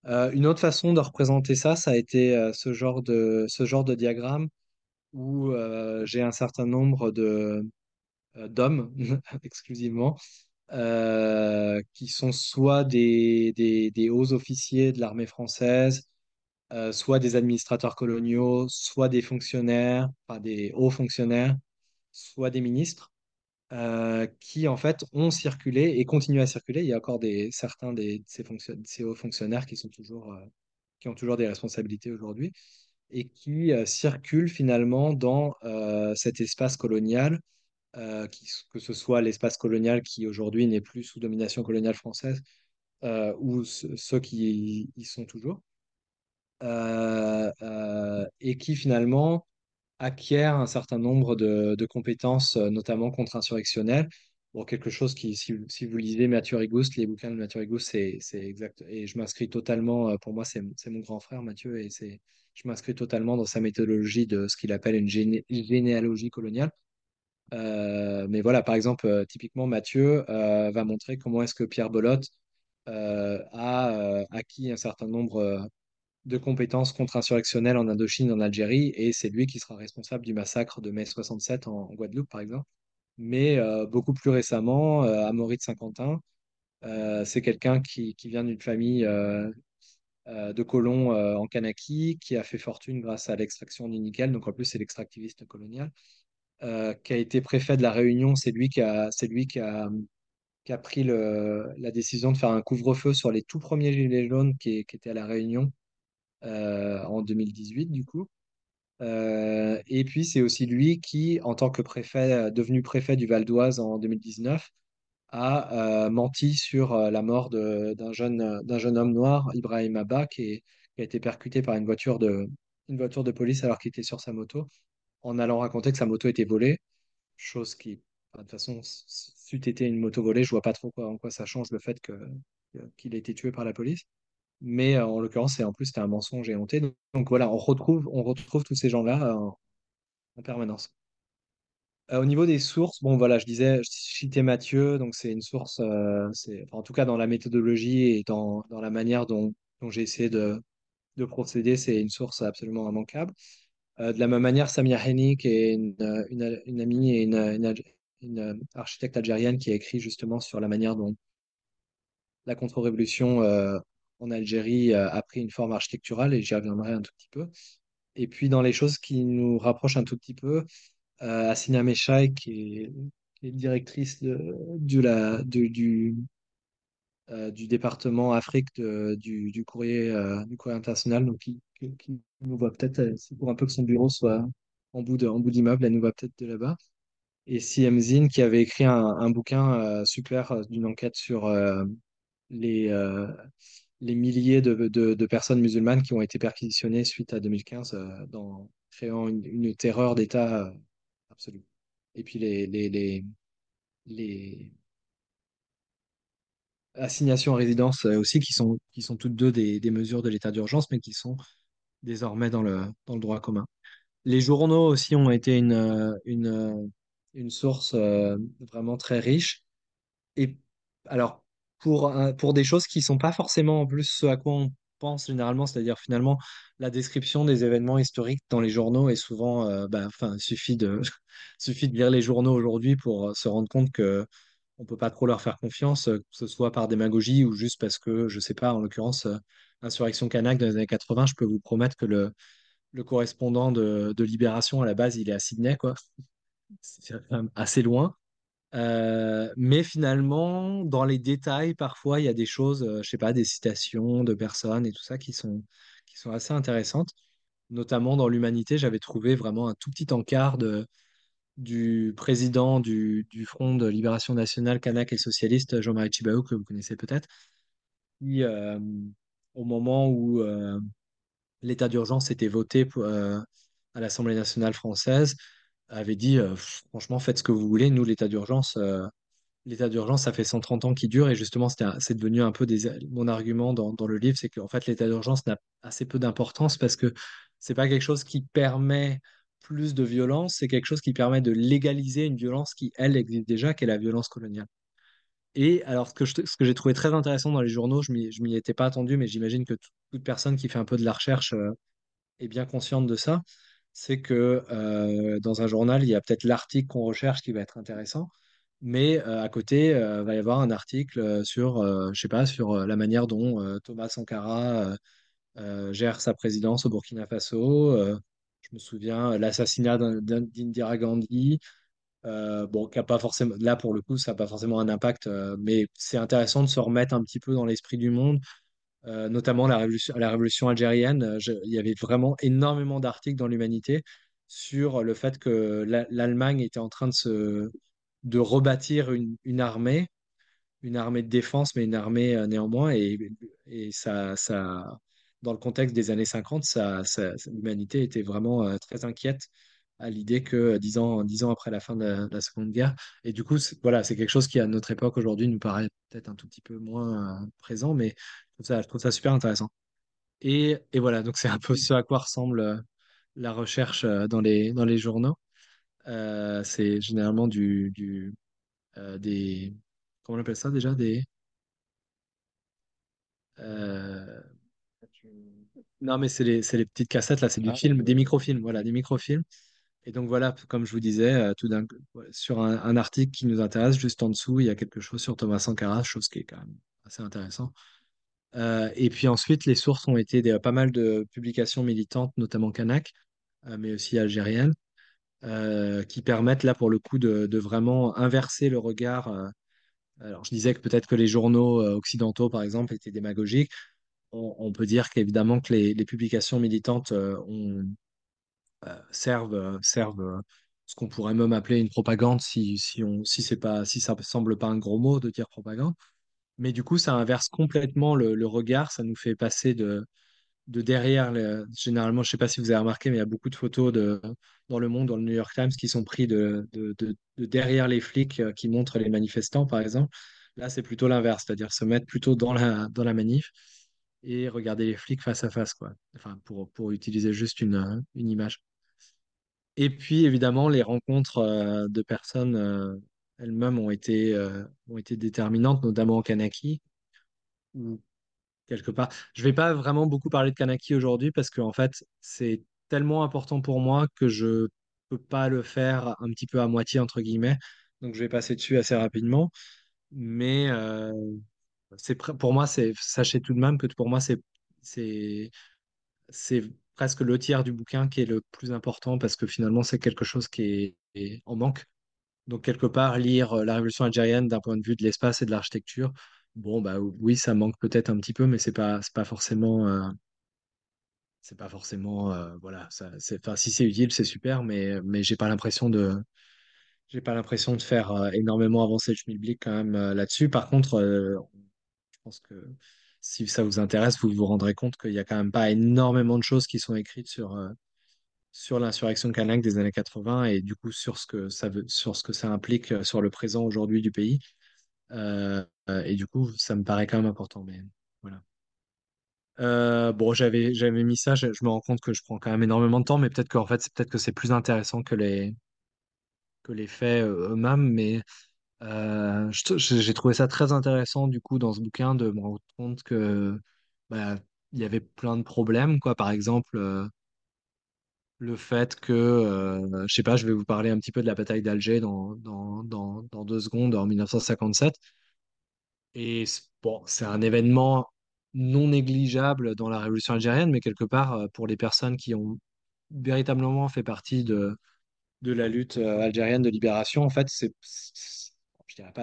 Euh, une autre façon de représenter ça, ça a été euh, ce genre de, ce genre de diagramme où euh, j'ai un certain nombre de, euh, d'hommes exclusivement euh, qui sont soit des, des, des hauts officiers de l'armée française, euh, soit des administrateurs coloniaux, soit des fonctionnaires, enfin des hauts fonctionnaires, soit des ministres euh, qui en fait ont circulé et continuent à circuler. Il y a encore certains de ces, hauts fonctionnaires qui sont toujours, euh, qui ont toujours des responsabilités aujourd'hui et qui euh, circulent finalement dans cet espace colonial, que ce soit l'espace colonial qui aujourd'hui n'est plus sous domination coloniale française ou ce- ceux qui y sont toujours, et qui finalement acquiert un certain nombre de, compétences, euh, notamment contre-insurrectionnelles. Bon, quelque chose qui, si, vous lisez Mathieu Rigouste, les bouquins de Mathieu Rigouste, c'est, exact. Et je m'inscris totalement, euh, pour moi, c'est, mon grand frère, Mathieu, et je m'inscris totalement dans sa méthodologie de ce qu'il appelle une géné- généalogie coloniale. Euh, mais voilà, par exemple, typiquement, Mathieu va montrer comment est-ce que Pierre Belotte euh, a acquis un certain nombre de compétences contre-insurrectionnelles en Indochine, en Algérie, et c'est lui qui sera responsable du massacre de mai 67 en, Guadeloupe, par exemple. Mais euh, beaucoup plus récemment, euh, à Maurice Saint-Quentin, euh, c'est quelqu'un qui, vient d'une famille euh, de colons en Kanaki, qui a fait fortune grâce à l'extraction du nickel, donc en plus c'est l'extractiviste colonial, qui a été préfet de la Réunion, c'est lui qui a, c'est lui qui a, pris la décision de faire un couvre-feu sur les tout premiers gilets jaunes qui, étaient à la Réunion en 2018 du coup. Euh, et puis c'est aussi lui qui, en tant que préfet, euh, devenu préfet du Val d'Oise en 2019, a menti sur la mort d'un jeune, jeune homme noir, Ibrahim Abba, qui, a été percuté par une voiture de, une voiture de police alors qu'il était sur sa moto, en allant raconter que sa moto était volée, chose qui, de toute façon, c'eût été une moto volée, je vois pas trop quoi, en quoi ça change le fait qu'il ait été tué par la police. Mais en l'occurrence, en plus, c'était un mensonge et. Donc, voilà, on retrouve, on retrouve tous ces gens-là en, en permanence. Au niveau des sources, bon voilà, je disais, je citais Mathieu, donc c'est une source, c'est, en tout cas dans la méthodologie et dans, dans la manière dont, j'ai essayé de, de procéder, c'est une source absolument immanquable. De la même manière, Samia Henni, qui est une, une, une amie et une, une, architecte algérienne qui a écrit justement sur la manière dont la contre-révolution en Algérie a pris une forme architecturale, et j'y reviendrai un tout petit peu. Et puis dans les choses qui nous rapprochent un tout petit peu, euh, Meshai, qui est, directrice euh, du département Afrique du, du, courrier, euh, du courrier international, donc qui, nous voit peut-être, euh, pour un peu que son bureau soit en bout d'immeuble, elle nous voit peut-être de là-bas. Et Siem Zin, qui avait écrit un, un bouquin super d'une enquête sur les, les milliers de, personnes musulmanes qui ont été perquisitionnées suite à 2015, dans, créant une, terreur d'État absolument. Et puis les, assignations à résidence euh, aussi, qui sont, toutes deux des, mesures de l'état d'urgence, mais qui sont désormais dans le, droit commun. Les journaux aussi ont été une, euh, euh, source vraiment très riche. Et alors, pour, pour des choses qui ne sont pas forcément en plus ce à quoi on pense généralement, c'est-à-dire finalement la description des événements historiques dans les journaux est souvent, euh, bah, suffit de, suffit de lire les journaux aujourd'hui pour euh, se rendre compte que on peut pas trop leur faire confiance, euh, que ce soit par démagogie ou juste parce que, je sais pas, en l'occurrence, Insurrection Kanak dans les années 80, je peux vous promettre que le, le correspondant de, de Libération à la base, il est à Sydney, quoi. C'est assez loin. Mais finalement, dans les détails, parfois, il y a des choses, euh, je sais pas, des citations de personnes et tout ça qui sont, qui sont assez intéressantes. Notamment dans l'Humanité, j'avais trouvé vraiment un tout petit encart de, du président du, du Front de Libération Nationale Kanak et Socialiste, Jean-Marie Tjibaou, que vous connaissez peut-être, qui, au moment où l'état d'urgence était voté à l'Assemblée nationale française, avait dit euh, franchement, faites ce que vous voulez. Nous, l'état d'urgence, euh, l'état d'urgence, ça fait 130 ans qu'il dure. Et justement, c'est devenu un peu mon argument dans, dans le livre c'est qu'en fait, l'état d'urgence n'a assez peu d'importance parce que c'est pas quelque chose qui permet plus de violence, c'est quelque chose qui permet de légaliser une violence qui, elle, existe déjà, qui est la violence coloniale. Et alors, ce que, ce que j'ai trouvé très intéressant dans les journaux, je ne m'y étais pas attendu, mais j'imagine que toute personne qui fait un peu de la recherche euh, est bien consciente de ça c'est que dans un journal, il y a peut-être l'article qu'on recherche qui va être intéressant, mais à côté, euh, va y avoir un article sur, je sais pas, sur la manière dont Thomas Sankara gère sa présidence au Burkina Faso. je me souviens l'assassinat d'Indira Gandhi. bon, qui a pas forcément, là pour le coup, ça n'a pas forcément un impact, mais c'est intéressant de se remettre un petit peu dans l'esprit du monde euh, notamment la révolution, la algérienne. Euh, il y avait vraiment énormément d'articles dans l'Humanité sur le fait que l'Allemagne était en train de, de rebâtir une, armée, une armée de défense, mais une armée euh, néanmoins. Et, ça, dans le contexte des années 50, ça, l'humanité était vraiment très inquiète à l'idée que dix ans, après la fin de la, Seconde Guerre. Et du coup, voilà, c'est quelque chose qui, à notre époque aujourd'hui, nous paraît peut-être un tout petit peu moins présent, mais ça, je trouve ça super intéressant. Et, et voilà, donc c'est un peu ce à quoi ressemble euh, la recherche euh, dans les, dans les journaux. Euh, c'est généralement du, du des. Comment on appelle ça déjà Des. Non, mais c'est les, les, petites cassettes, là, c'est du ah, film, des microfilms, voilà, des microfilms. Et donc voilà, comme je vous disais, tout d'un sur un, article qui nous intéresse, juste en dessous, il y a quelque chose sur Thomas Sankara, chose qui est quand même assez intéressant. Et puis ensuite, les sources ont été pas mal de publications militantes, notamment kanak, mais aussi algériennes, qui permettent là pour le coup de, vraiment inverser le regard. alors je disais que peut-être que les journaux occidentaux, par exemple, étaient démagogiques. On, peut dire qu'évidemment que les, publications militantes servent, servent ce qu'on pourrait même appeler une propagande si, si, on, si, pas, si ça ne semble pas un gros mot de dire propagande. Mais du coup, ça inverse complètement le, regard, ça nous fait passer de, de derrière. généralement, je ne sais pas si vous avez remarqué, mais il y a beaucoup de photos de, dans le monde, dans le New York Times, qui sont prises de, de, de, derrière les flics euh, qui montrent les manifestants, par exemple. Là, c'est plutôt l'inverse, c'est-à-dire se mettre plutôt dans la, dans la manif et regarder les flics face à face, quoi. Enfin, pour, pour utiliser juste une, une image. Et puis, évidemment, les rencontres euh, de personnes euh, elles-mêmes ont été, ont été déterminantes, notamment au Kanaki, où quelque part. Je vais pas vraiment beaucoup parler de Kanaki aujourd'hui parce que fait, c'est tellement important pour moi que je peux pas le faire un petit peu à moitié entre guillemets. Donc je vais passer dessus assez rapidement. Mais euh, c'est pour moi, sachez tout de même que pour moi c'est presque le tiers du bouquin qui est le plus important parce que finalement c'est quelque chose qui est, en manque. Donc quelque part lire la révolution algérienne d'un point de vue de l'espace et de l'architecture, Bon, bah oui, ça manque peut-être un petit peu, mais c'est pas, pas forcément. euh, c'est pas forcément. euh, voilà, ça, si c'est utile, c'est super, mais, mais j'ai pas l'impression de. J'ai pas l'impression de faire euh, énormément avancer le schmilblick quand même euh, là-dessus. Par contre, euh, je pense que si ça vous intéresse, vous vous rendrez compte qu'il y a quand même pas énormément de choses qui sont écrites sur, euh, sur l'insurrection kanak des années 80 et du coup sur ce que ça veut, sur ce que ça implique euh, sur le présent aujourd'hui du pays. Euh, et du coup, ça me paraît quand même important. Mais voilà. Bon, j'avais j'avais mis ça. Je, me rends compte que je prends quand même énormément de temps, mais peut-être fait, c'est peut-être que c'est plus intéressant que les que les faits eux-mêmes. Mais euh, j'ai trouvé ça très intéressant du coup dans ce bouquin de me rendre compte que bah, il y avait plein de problèmes, quoi. Par exemple, euh, le fait que euh, je sais pas, je vais vous parler un petit peu de la bataille d'Alger dans, dans, dans, dans deux secondes en 1957. Et bon, c'est un événement non négligeable dans la révolution algérienne, mais quelque part, pour les personnes qui ont véritablement fait partie de, de la lutte algérienne de libération, en fait, c'est,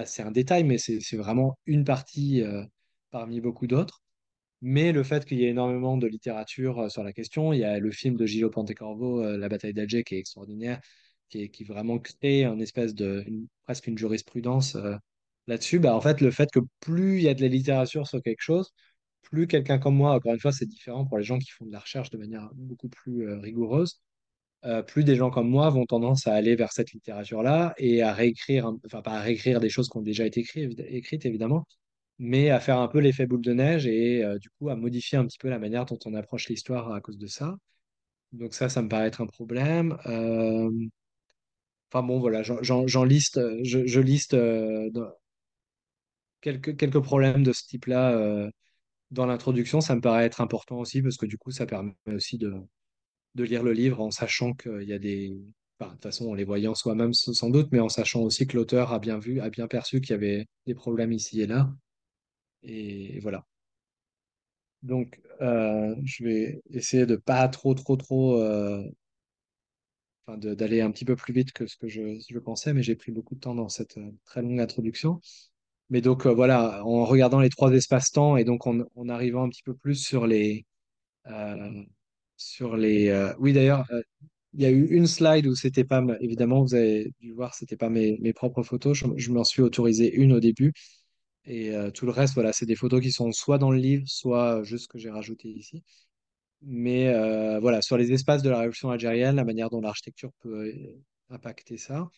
c'est un détail, mais c'est vraiment une partie euh, parmi beaucoup d'autres. Mais le fait qu'il y ait énormément de littérature euh, sur la question, il y a le film de Gillo Pontecorvo, euh, La bataille d'Alger, qui est extraordinaire, qui, vraiment crée un espèce de, une- presque une jurisprudence là-dessus. Bah, en fait, le fait que plus il y a de la littérature sur quelque chose, plus quelqu'un comme moi, encore une fois, c'est différent pour les gens qui font de la recherche de manière beaucoup plus rigoureuse, euh, plus des gens comme moi vont tendance à aller vers cette littérature-là et à réécrire, enfin pas à réécrire des choses qui ont déjà été écrites, évidemment, mais à faire un peu l'effet boule de neige et euh, du coup à modifier un petit peu la manière dont on approche l'histoire à cause de ça. Donc ça, ça me paraît être un problème. Enfin bon, voilà, j'en liste, euh, je, je liste quelques, quelques problèmes de ce type-là dans l'introduction. Ça me paraît être important aussi parce que du coup, ça permet aussi de, de lire le livre en sachant qu'il y a des... de toute façon, en les voyant soi-même sans doute, mais en sachant aussi que l'auteur a bien vu, a bien perçu qu'il y avait des problèmes ici et là. Et, voilà. Donc, euh, je vais essayer de pas trop, trop, trop... euh, enfin, d'aller un petit peu plus vite que ce que je, je pensais, mais j'ai pris beaucoup de temps dans cette euh, très longue introduction. Mais donc, voilà, en regardant les trois espaces-temps et donc en, arrivant un petit peu plus sur les... sur les euh, Oui, d'ailleurs, euh, Il y a eu une slide où c'était pas, évidemment, vous avez dû voir, c'était pas mes, propres photos. Je, m'en suis autorisé une au début. Et euh, tout le reste, voilà, c'est des photos qui sont soit dans le livre, soit juste que j'ai rajouté ici. Mais voilà, sur les espaces de la révolution algérienne, la manière dont l'architecture peut impacter ça.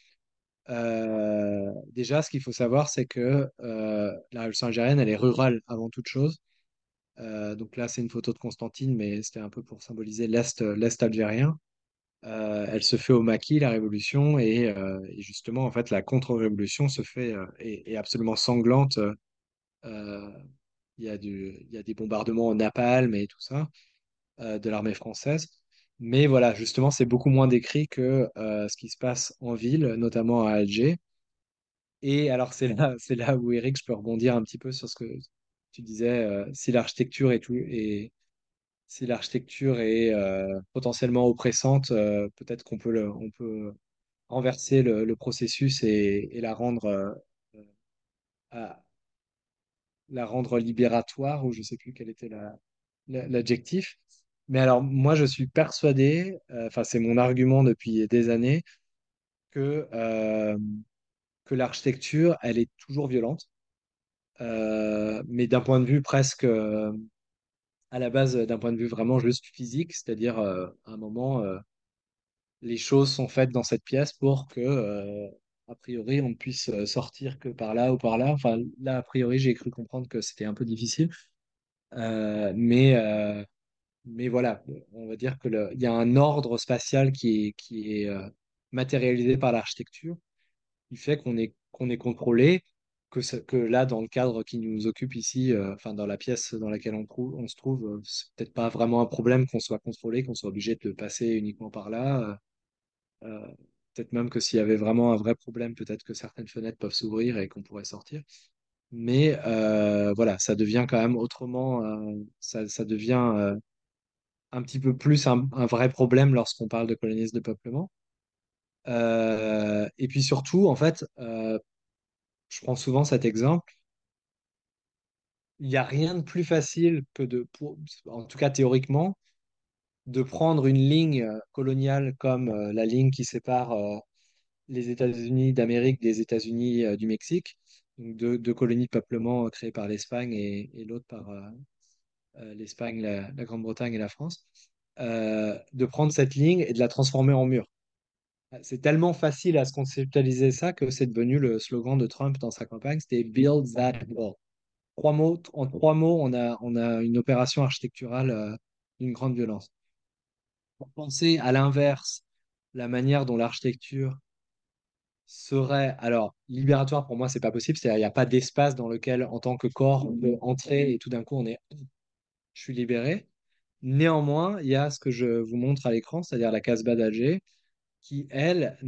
Déjà, ce qu'il faut savoir, c'est que la révolution algérienne, elle est rurale avant toute chose. Euh, donc là, c'est une photo de Constantine, mais c'était un peu pour symboliser l'Est, l'Est algérien. Euh, elle se fait au maquis, la révolution, et, euh, et justement, en fait, la contre-révolution se fait euh, est, est absolument sanglante. Euh, il y a des bombardements au napalm et tout ça euh, de l'armée française. Mais voilà, justement, c'est beaucoup moins décrit que euh, ce qui se passe en ville, notamment à Alger. Et alors, c'est là, c'est là où, Eric, je peux rebondir un petit peu sur ce que tu disais, euh, si l'architecture est tout, est, si l'architecture est euh, potentiellement oppressante, euh, peut-être qu'on peut, on peut renverser le, processus et, la rendre la rendre libératoire, ou je sais plus quel était la- la- l'adjectif. Mais alors, moi, je suis persuadé, enfin, c'est mon argument depuis des années, que, que l'architecture, elle est toujours violente, mais d'un point de vue presque, euh, à la base, d'un point de vue vraiment juste physique, c'est-à-dire euh, à un moment, euh, les choses sont faites dans cette pièce pour que, euh, a priori, on ne puisse euh, sortir que par là ou par là. Enfin, là, a priori, j'ai cru comprendre que c'était un peu difficile. Euh, mais, euh, mais voilà, on va dire que le- il y a un ordre spatial qui est, qui est euh, matérialisé par l'architecture, qui fait qu'on est, qu'on est contrôlé, que, là, dans le cadre qui nous occupe ici, euh, enfin dans la pièce dans laquelle on, se trouve, euh, c'est peut-être pas vraiment un problème qu'on soit contrôlé, qu'on soit obligé de passer uniquement par là. Euh, euh, peut-être même que s'il y avait vraiment un vrai problème, peut-être que certaines fenêtres peuvent s'ouvrir et qu'on pourrait sortir. Mais voilà, ça devient quand même autrement, ça, devient un petit peu plus un, vrai problème lorsqu'on parle de colonies de peuplement. Et puis surtout, en fait, je prends souvent cet exemple, il n'y a rien de plus facile que en tout cas théoriquement, de prendre une ligne euh, coloniale comme euh, la ligne qui sépare euh, les États-Unis d'Amérique des États-Unis du Mexique, donc deux, colonies de peuplement créées par l'Espagne et, l'autre par l'Espagne, la, Grande-Bretagne et la France, de prendre cette ligne et de la transformer en mur. C'est tellement facile à se conceptualiser ça que c'est devenu le slogan de Trump dans sa campagne, c'était Build that wall. Trois mots, en trois mots, on a, on a une opération architecturale euh, d'une grande violence. Pour penser à l'inverse, la manière dont l'architecture serait, alors, libératoire pour moi, c'est pas possible, c'est-à-dire il n'y a pas d'espace dans lequel, en tant que corps, on peut entrer et tout d'un coup, on est, je suis libéré. Néanmoins, il y a ce que je vous montre à l'écran, c'est-à-dire la Casbah d'Alger, qui, elle,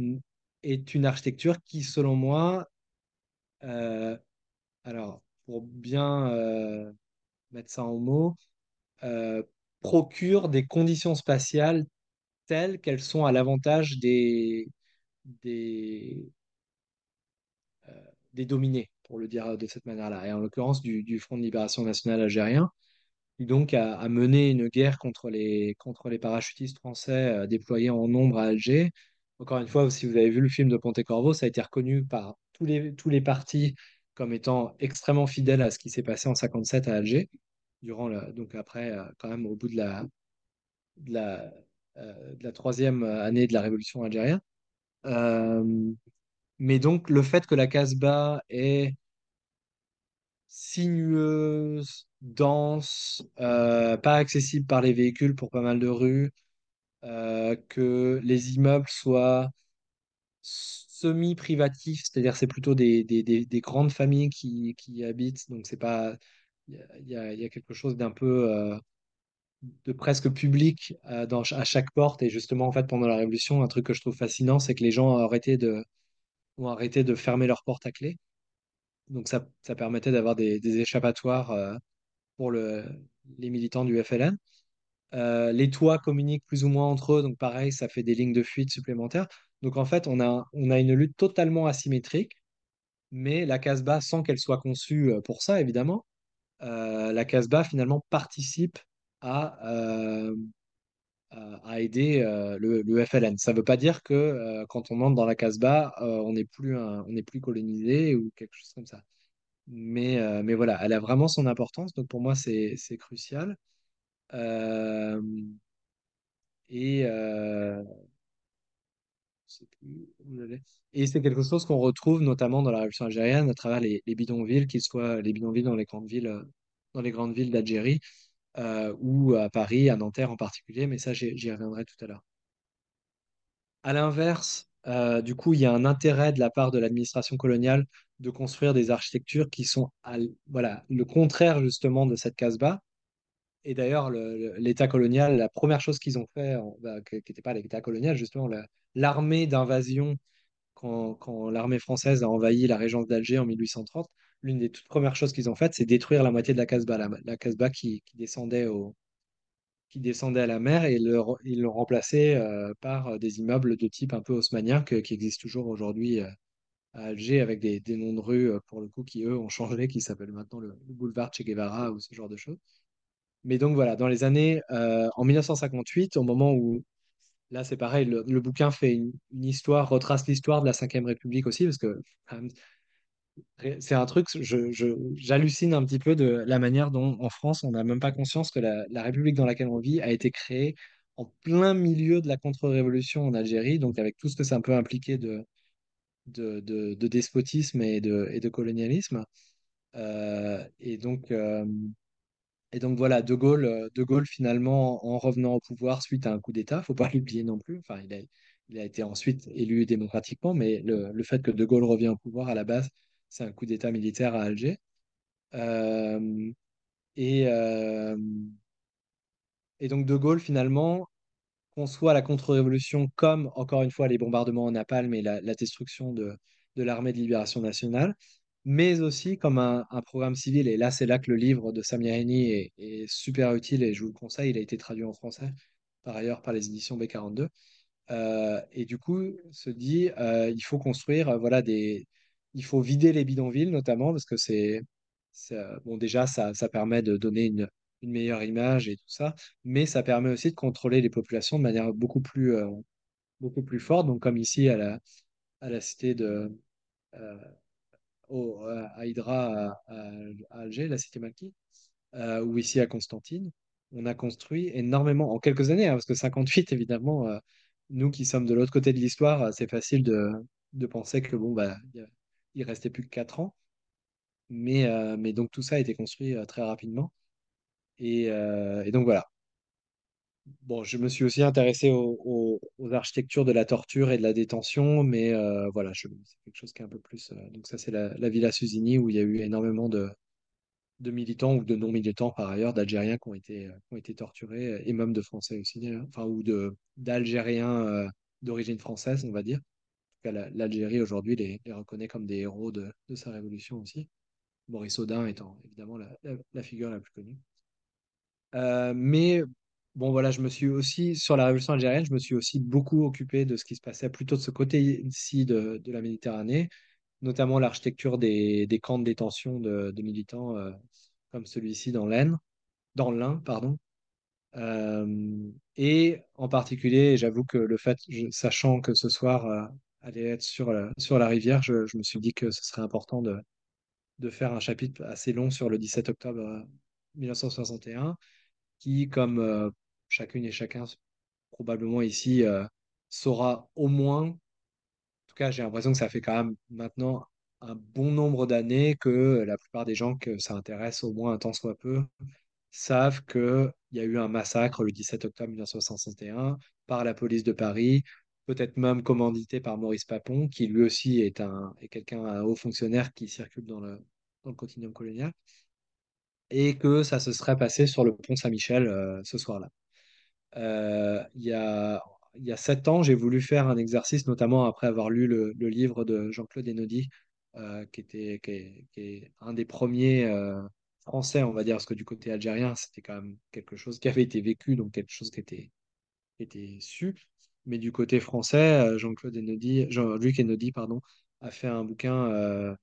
est une architecture qui, selon moi, euh, alors, pour bien euh, mettre ça en mots, euh, procure des conditions spatiales telles qu'elles sont à l'avantage des, des, dominés, pour le dire de cette manière-là, et en l'occurrence du, Front de libération nationale algérien, qui donc a, a mené une guerre contre les, contre les parachutistes français déployés en nombre à Alger. Encore une fois, si vous avez vu le film de Pontecorvo, ça a été reconnu par tous les, tous les partis comme étant extrêmement fidèles à ce qui s'est passé en 57 à Alger, durant donc après, euh, quand même au bout de la, euh, la troisième année de la révolution algérienne. Euh, mais donc, le fait que la Casbah est sinueuse, dense, pas accessible par les véhicules pour pas mal de rues, euh, que les immeubles soient semi-privatifs, c'est-à-dire c'est plutôt des, des, des, des grandes familles qui, y habitent, donc c'est pas, il y a, quelque chose d'un peu euh, de presque public euh, dans, à chaque porte, et justement en fait pendant la Révolution, un truc que je trouve fascinant, c'est que les gens ont arrêté de, ont arrêté de fermer leurs portes à clé. Donc ça, ça permettait d'avoir des, échappatoires pour le, les militants du FLN. Les toits communiquent plus ou moins entre eux, donc pareil, ça fait des lignes de fuite supplémentaires. Donc en fait, on a, une lutte totalement asymétrique, mais la Casbah, sans qu'elle soit conçue pour ça, évidemment, euh, la Casbah finalement participe à, aider le, FLN. Ça ne veut pas dire que quand on entre dans la Casbah, on n'est plus, colonisé ou quelque chose comme ça. Mais, mais voilà, elle a vraiment son importance, donc pour moi, c'est crucial. Euh, et, euh. Et c'est quelque chose qu'on retrouve notamment dans la révolution algérienne à travers les, les bidonvilles, qu'ils soient les bidonvilles dans les grandes villes, euh, dans les grandes villes d'Algérie ou à Paris, à Nanterre en particulier, mais ça, j'y reviendrai tout à l'heure. À l'inverse, du coup, il y a un intérêt de la part de l'administration coloniale de construire des architectures qui sont voilà, le contraire justement de cette Casbah. Et d'ailleurs, le- le- l'État colonial, la première chose qu'ils ont fait, bah, qui n'était pas l'État colonial, justement, la- l'armée d'invasion, quand, l'armée française a envahi la régence d'Alger en 1830, l'une des toutes premières choses qu'ils ont faites, c'est détruire la moitié de la Casbah, la, Casbah qui, descendait à la mer et ils l'ont remplacé euh, par des immeubles de type un peu haussmannien qui existent toujours aujourd'hui euh, à Alger avec des, des noms de rues euh, pour le coup qui eux ont changé, qui s'appellent maintenant le, le boulevard Che Guevara ou ce genre de choses. Mais donc voilà, dans les années, euh, en 1958, au moment où là, c'est pareil, le, bouquin fait une, histoire, retrace l'histoire de la Ve République aussi, parce que c'est un truc, j'hallucine un petit peu de la manière dont, en France, on n'a même pas conscience que la, la République dans laquelle on vit a été créée en plein milieu de la contre-révolution en Algérie, donc avec tout ce que ça peut impliquer de, de, de, de despotisme et de, et de colonialisme. Euh, et donc, euh, et donc voilà, De Gaulle, euh, De Gaulle finalement, en revenant au pouvoir suite à un coup d'État, faut pas l'oublier non plus. Enfin, il a, il été ensuite élu démocratiquement, mais le, fait que De Gaulle revient au pouvoir à la base, c'est un coup d'État militaire à Alger. Euh, et, euh, et donc De Gaulle finalement conçoit la contre-révolution comme, encore une fois, les bombardements en napalm et la, destruction de, de l'armée de libération nationale, mais aussi comme un, programme civil. Et là, c'est là que le livre de Samirini est, est super utile et je vous le conseille. Il a été traduit en français, par ailleurs, par les éditions B42. Euh, et du coup, se dit, euh, il faut construire, euh, voilà, des... il faut vider les bidonvilles, notamment, parce que c'est, bon, déjà, ça, ça permet de donner une, meilleure image et tout ça, mais ça permet aussi de contrôler les populations de manière beaucoup plus, beaucoup plus forte. Donc, comme ici à la, à la cité de, au- à Hydra, à, Alger, la cité Malki, euh, ou ici à Constantine, on a construit énormément, en quelques années, hein, parce que 58, évidemment, euh, nous qui sommes de l'autre côté de l'histoire, euh, c'est facile de, de penser que bon, bah, il restait plus que 4 ans. Mais, mais donc tout ça a été construit très rapidement. Et, et donc voilà. Bon, je me suis aussi intéressé aux, architectures de la torture et de la détention, mais euh, voilà, c'est quelque chose qui est un peu plus. euh, donc ça, c'est la, la Villa Susini où il y a eu énormément de, militants ou de non-militants par ailleurs, d'Algériens qui ont été, euh, torturés, et même de Français aussi, enfin, ou d'Algériens d'origine française, on va dire. En tout cas, la- l'Algérie aujourd'hui les, reconnaît comme des héros de, sa révolution aussi. Maurice Audin étant évidemment la, figure la plus connue. Mais bon, voilà, je me suis aussi, sur la révolution algérienne, je me suis aussi beaucoup occupé de ce qui se passait plutôt de ce côté-ci de, la Méditerranée, notamment l'architecture des, camps de détention de, militants euh, comme celui-ci dans l'Aisne, dans l'Ain, pardon. Euh, et en particulier, j'avoue que le fait, sachant que ce soir euh, allait être sur la, rivière, je, me suis dit que ce serait important de, de faire un chapitre assez long sur le 17 octobre euh, 1961 qui, comme euh, chacune et chacun probablement ici, euh, saura au moins, en tout cas j'ai l'impression que ça fait quand même maintenant un bon nombre d'années que la plupart des gens que ça intéresse au moins un tant soit peu savent qu'il y a eu un massacre le 17 octobre 1961 par la police de Paris, peut-être même commandité par Maurice Papon, qui lui aussi est, un, est quelqu'un, un haut fonctionnaire qui circule dans le, dans le continuum colonial, et que ça se serait passé sur le pont Saint-Michel euh, ce soir-là. Euh, il y a, y a sept ans, j'ai voulu faire un exercice, notamment après avoir lu le, livre de Jean-Claude Enodi, euh, qui était, qui est, un des premiers français, on va dire, parce que du côté algérien, c'était quand même quelque chose qui avait été vécu, donc quelque chose qui était, était su. Mais du côté français, Jean-Claude Enodi, Jean-Luc Enodi, pardon, a fait un bouquin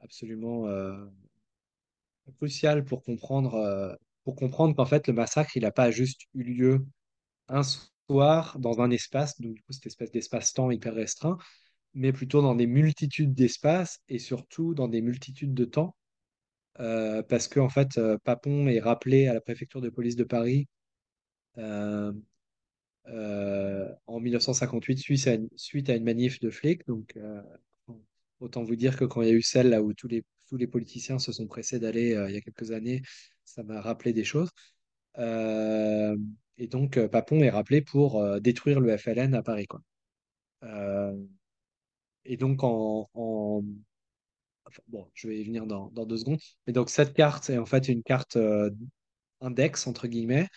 absolument crucial pour comprendre, euh, pour comprendre qu'en fait, le massacre, il n'a pas juste eu lieu un soir dans un espace, donc du coup cette espèce d'espace-temps hyper restreint, mais plutôt dans des multitudes d'espaces et surtout dans des multitudes de temps, euh, parce que en fait euh, Papon est rappelé à la préfecture de police de Paris en 1958 suite à, une, suite à une manif de flics, donc autant vous dire que quand il y a eu celle là où tous les, tous les politiciens se sont pressés d'aller euh, il y a quelques années, ça m'a rappelé des choses. Euh, et donc, euh, Papon est rappelé pour détruire le FLN à Paris, quoi. Et donc, en, bon, je vais y venir dans, dans deux secondes. Mais donc, cette carte est en fait une carte index, entre guillemets.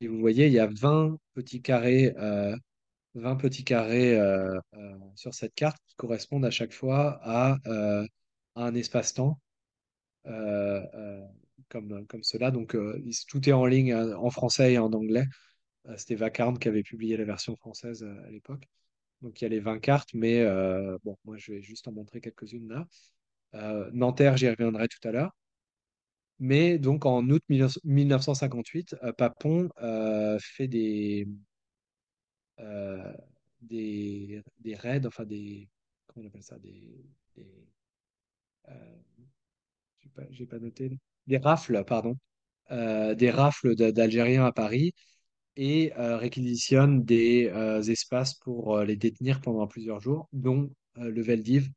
Et vous voyez, il y a 20 petits carrés, euh, 20 petits carrés sur cette carte qui correspondent à chaque fois à, à un espace-temps. euh, euh, comme, comme cela. Donc, euh, tout est en ligne en français et en anglais. C'était Vacarme qui avait publié la version française à l'époque. Donc il y a les 20 cartes, mais bon, moi je vais juste en montrer quelques-unes là. Nanterre, j'y reviendrai tout à l'heure. Mais donc en août 1958, euh, Papon fait des, des, raids, enfin des. Comment on appelle ça des j'ai pas, noté. Des rafles, pardon. des rafles d'Algériens à Paris et réquisitionne des espaces pour les détenir pendant plusieurs jours, dont le Veldiv,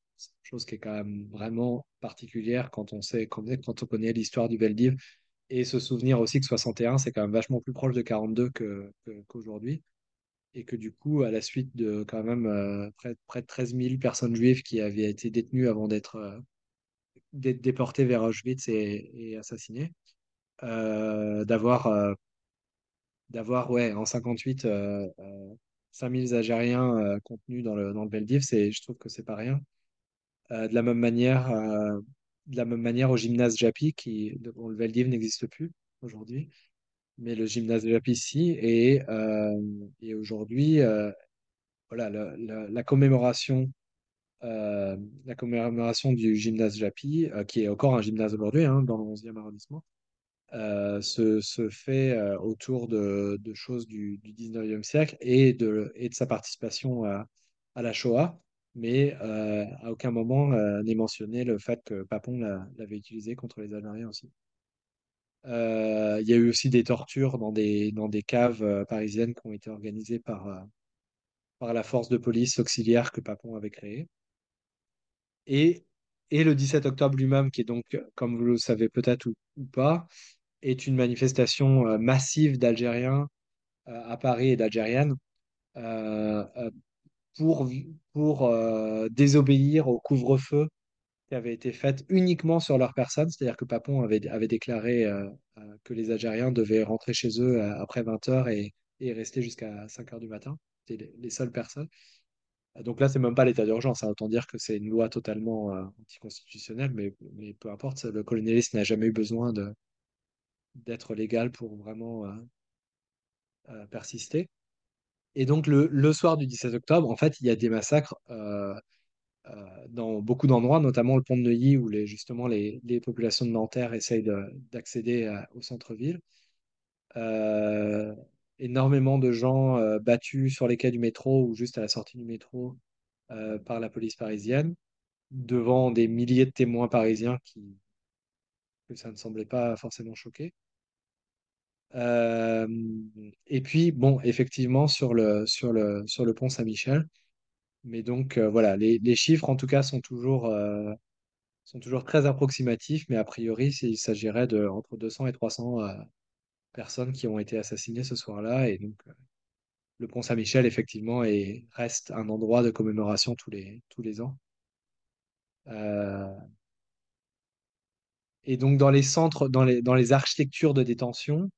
chose qui est quand même vraiment particulière quand on sait quand on connaît l'histoire du Veldiv et se souvenir aussi que 61 c'est quand même vachement plus proche de 42 qu'aujourd'hui et que du coup à la suite de quand même près, près, de 13 000 personnes juives qui avaient été détenues avant d'être déportées vers Auschwitz et, et assassinées d'avoir d'avoir ouais en 58 5000 Algériens contenus dans le dans le Veldiv c'est je trouve que c'est pas rien euh, de la même manière, euh, de la même manière au gymnase Japi, qui, le Veldiv n'existe plus aujourd'hui, mais le gymnase Japi, si. Et, euh, et aujourd'hui, voilà, la, commémoration, la commémoration du gymnase Japi, qui est encore un gymnase aujourd'hui, hein, dans le 11e arrondissement, se, se, fait autour de, choses du, du, 19e siècle et de, sa participation à, la Shoah mais euh, à aucun moment euh, n'est mentionné le fait que Papon l'avait utilisé contre les Algériens aussi. Euh, il y a eu aussi des tortures dans des, dans des caves parisiennes qui ont été organisées par, par la force de police auxiliaire que Papon avait créée. Et, et le 17 octobre lui-même, qui est donc, comme vous le savez peut-être ou, pas, est une manifestation massive d'Algériens à Paris et d'Algériennes pour, pour euh, désobéir au couvre-feu qui avait été fait uniquement sur leur personne. C'est-à-dire que Papon avait, déclaré euh, euh, que les Algériens devaient rentrer chez eux après 20 heures et, et rester jusqu'à 5 heures du matin. C'était les, seules personnes. Donc là, c'est même pas l'état d'urgence. Hein. autant dire que c'est une loi totalement anticonstitutionnelle, mais, peu importe. Le colonialisme n'a jamais eu besoin d'être légal pour vraiment persister. Et donc, le, soir du 17 octobre, en fait, il y a des massacres euh, euh, dans beaucoup d'endroits, notamment le pont de Neuilly, où les, justement les populations de Nanterre essayent d'accéder au centre-ville. Euh, énormément de gens battus sur les quais du métro ou juste à la sortie du métro par la police parisienne, devant des milliers de témoins parisiens qui que ça ne semblait pas forcément choquer. Euh, et puis, bon, effectivement, sur le, sur le, sur le pont Saint-Michel. Mais donc, euh, voilà, les, les, chiffres, en tout cas, sont toujours, euh, sont toujours très approximatifs. Mais a priori, il s'agirait de entre 200 et 300 personnes qui ont été assassinées ce soir-là. Et donc, le pont Saint-Michel, effectivement, est, reste un endroit de commémoration tous les, tous les ans. et donc, dans les centres, dans les, dans les architectures de détention,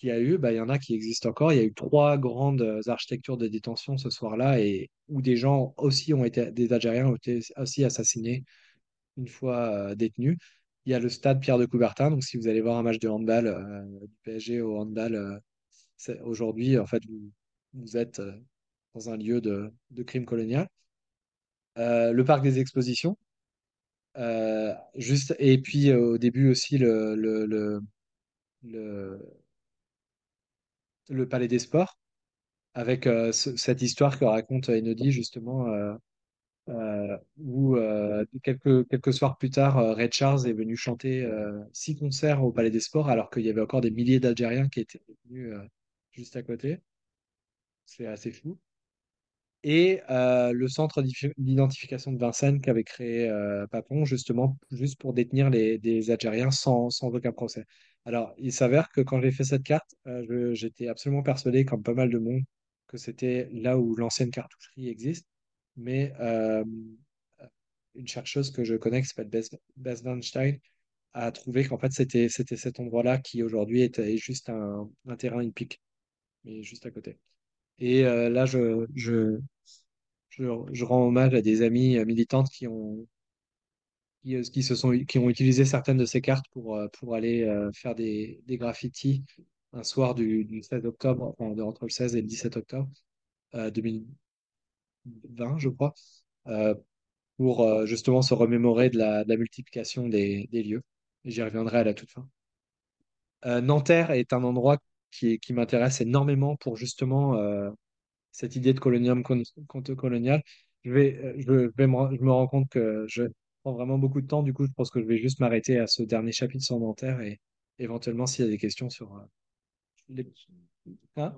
qu'il y a eu, bah, il y en a qui existent encore. Il y a eu trois grandes euh, architectures de détention ce soir-là et où des gens aussi ont été, des Algériens ont été aussi assassinés une fois euh, détenus. Il y a le stade Pierre de Coubertin. Donc, si vous allez voir un match de handball euh, du PSG au handball aujourd'hui, en fait, vous, êtes dans un lieu de, crime colonial. le parc des expositions. juste, et puis au début aussi le, le, Palais des Sports, avec euh, cette histoire que raconte Enodi, justement, euh, euh, où quelques, quelques soirs plus tard, Red Charles est venu chanter six concerts au Palais des Sports, alors qu'il y avait encore des milliers d'Algériens qui étaient venus juste à côté. C'est assez fou et le centre d'identification de Vincennes qu'avait créé Papon, justement, juste pour détenir les, des Algériens sans, sans, aucun procès. Alors, il s'avère que quand j'ai fait cette carte, j'étais absolument persuadé, comme pas mal de monde, que c'était là où l'ancienne cartoucherie existe. Mais une chercheuse que je connais, qui s'appelle Bess Weinstein, a trouvé qu'en fait, c'était cet endroit-là qui aujourd'hui est, juste un, terrain hippique, mais juste à côté. Et euh, là, je, je, je, rends hommage à des amis euh, militantes qui ont, qui, euh, qui, se sont, qui ont utilisé certaines de ces cartes pour, pour aller faire des, des graffitis un soir du, du 16 octobre, enfin, entre le 16 et le 17 octobre 2020, je crois, pour justement se remémorer de la, multiplication des, lieux. J'y reviendrai à la toute fin. Nanterre est un endroit qui, qui m'intéresse énormément pour justement euh, cette idée de colonium colonial. Je vais, euh, je vais me, je me rends compte que je prends vraiment beaucoup de temps. Du coup, je pense que je vais juste m'arrêter à ce dernier chapitre sur Nanterre et éventuellement s'il y a des questions sur euh, les... Hein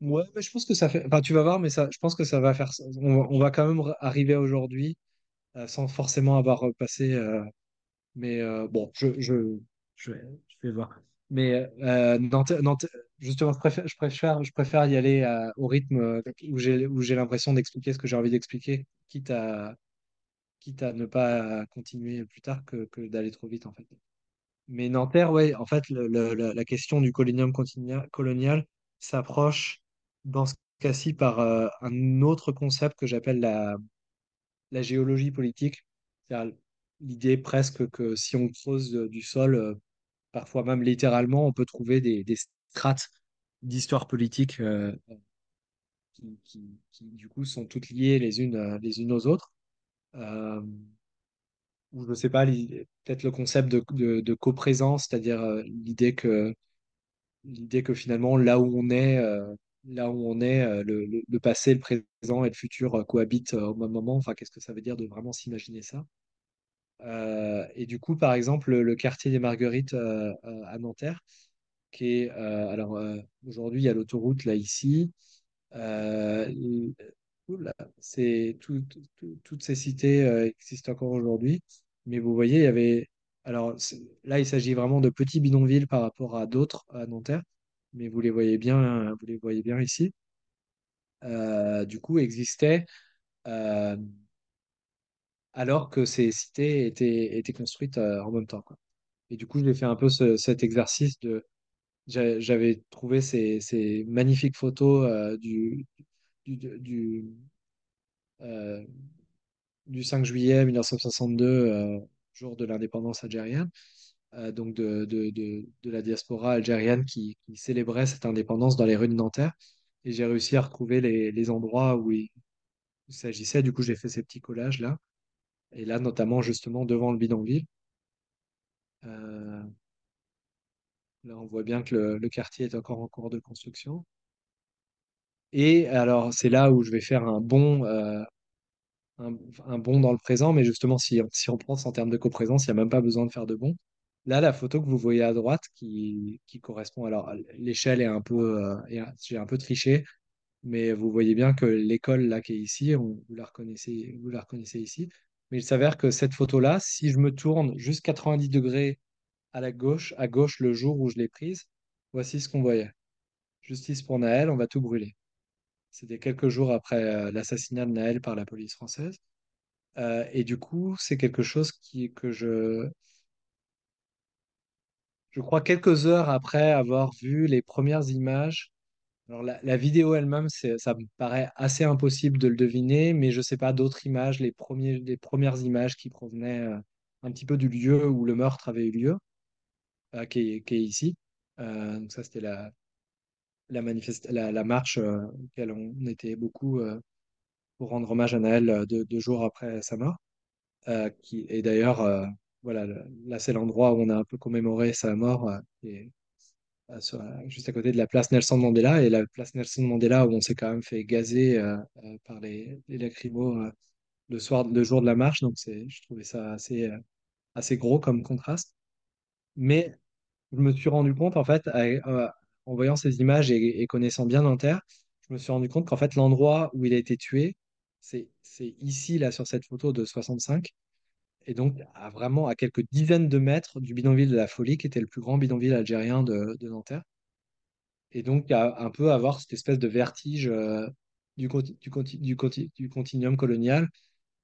Ouais, mais je pense que ça fait. Enfin, tu vas voir, mais ça, je pense que ça va faire. On, va- on va quand même arriver aujourd'hui euh, sans forcément avoir repassé. euh, mais euh, bon, je, je, je vais, je vais voir. Mais euh, Nanterre- Nanterre- justement, je préfère, je préfère, je préfère y aller à- au rythme euh, où j'ai, où j'ai l'impression d'expliquer ce que j'ai envie d'expliquer, quitte à, quitte à ne pas continuer plus tard que, que d'aller trop vite, en fait. Mais Nanterre, ouais, en fait, la, question du colonium colonial s'approche dans ce cas-ci par euh, un autre concept que j'appelle la, géologie politique. C'est-à-dire l'idée presque que si on creuse euh, du sol, euh, parfois même littéralement, on peut trouver des, des strates d'histoire politique qui, qui- du coup, sont toutes liées les unes, les unes aux autres. Ou je ne sais pas, peut-être le concept de, coprésence, c'est-à-dire euh, l'idée que finalement, là où on est, euh, là où on est, euh, le, passé, le présent et le futur cohabitent au même moment. Enfin, qu'est-ce que ça veut dire de vraiment s'imaginer ça? Et du coup, par exemple, le, quartier des Marguerites à Nanterre, qui est, alors aujourd'hui, il y a l'autoroute là ici. C'est tout- tout- tout- toutes ces cités euh, existent encore aujourd'hui, mais vous voyez, il y avait. Alors là, il s'agit vraiment de petits bidonvilles par rapport à d'autres à Nanterre, mais vous les voyez bien, vous les voyez bien ici. Euh, du coup, existaient euh, alors que ces cités étaient, étaient construites en même temps. Et du coup, j'ai fait un peu ce- cet exercice de. j'a- J'avais trouvé ces, ces magnifiques photos du, du, du, euh, du 5 juillet 1962, euh, jour de l'indépendance algérienne, euh, donc de, de, de, la diaspora algérienne qui, célébrait cette indépendance dans les rues de Nanterre. Et j'ai réussi à retrouver les, les endroits où il, s'agissait. Du coup, j'ai fait ces petits collages là. Et là, notamment justement devant le bidonville. Euh, là, on voit bien que le, le quartier est encore en cours de construction. Et alors, c'est là où je vais faire un bond, euh, un, bond dans le présent, mais justement, si, si on pense en termes de coprésence, il n'y a même pas besoin de faire de bond. Là, la photo que vous voyez à droite, qui, correspond, alors l'échelle est un peu, euh, j'ai un peu triché, mais vous voyez bien que l'école là qui est ici, vous la reconnaissez, vous la reconnaissez ici. Mais il s'avère que cette photo-là, si je me tourne juste 90 degrés à la gauche, à gauche le jour où je l'ai prise, voici ce qu'on voyait. Justice pour Naël, on va tout brûler. C'était quelques jours après euh, l'assassinat de Naël par la police française. Euh, et du coup, c'est quelque chose qui, que je, je crois quelques heures après avoir vu les premières images. Alors la, vidéo elle-même, ça me paraît assez impossible de le deviner, mais je sais pas d'autres images, les premiers, les premières images qui provenaient euh, un petit peu du lieu où le meurtre avait eu lieu, qui est, ici. Donc ça, c'était la, la, marche euh, auquel on était beaucoup euh, pour rendre hommage à Naël euh, deux, jours après sa mort. Euh, qui, et d'ailleurs, voilà, là, c'est l'endroit où on a un peu commémoré sa mort, euh, juste à côté de la place Nelson Mandela. Et la place Nelson Mandela, où on s'est quand même fait gazer par les, les le soir, le jour de la marche. Donc, je trouvais ça assez, assez gros comme contraste. Mais je me suis rendu compte, en fait, à- en voyant ces images et, connaissant bien Nanterre, je me suis rendu compte qu'en fait, l'endroit où il a été tué, c'est, ici, là, sur cette photo de 65 et donc à vraiment à quelques dizaines de mètres du bidonville de la Folie, qui était le plus grand bidonville algérien de, Nanterre. Et donc un peu avoir cette espèce de vertige euh, du, du, conti- du, conti- du continuum colonial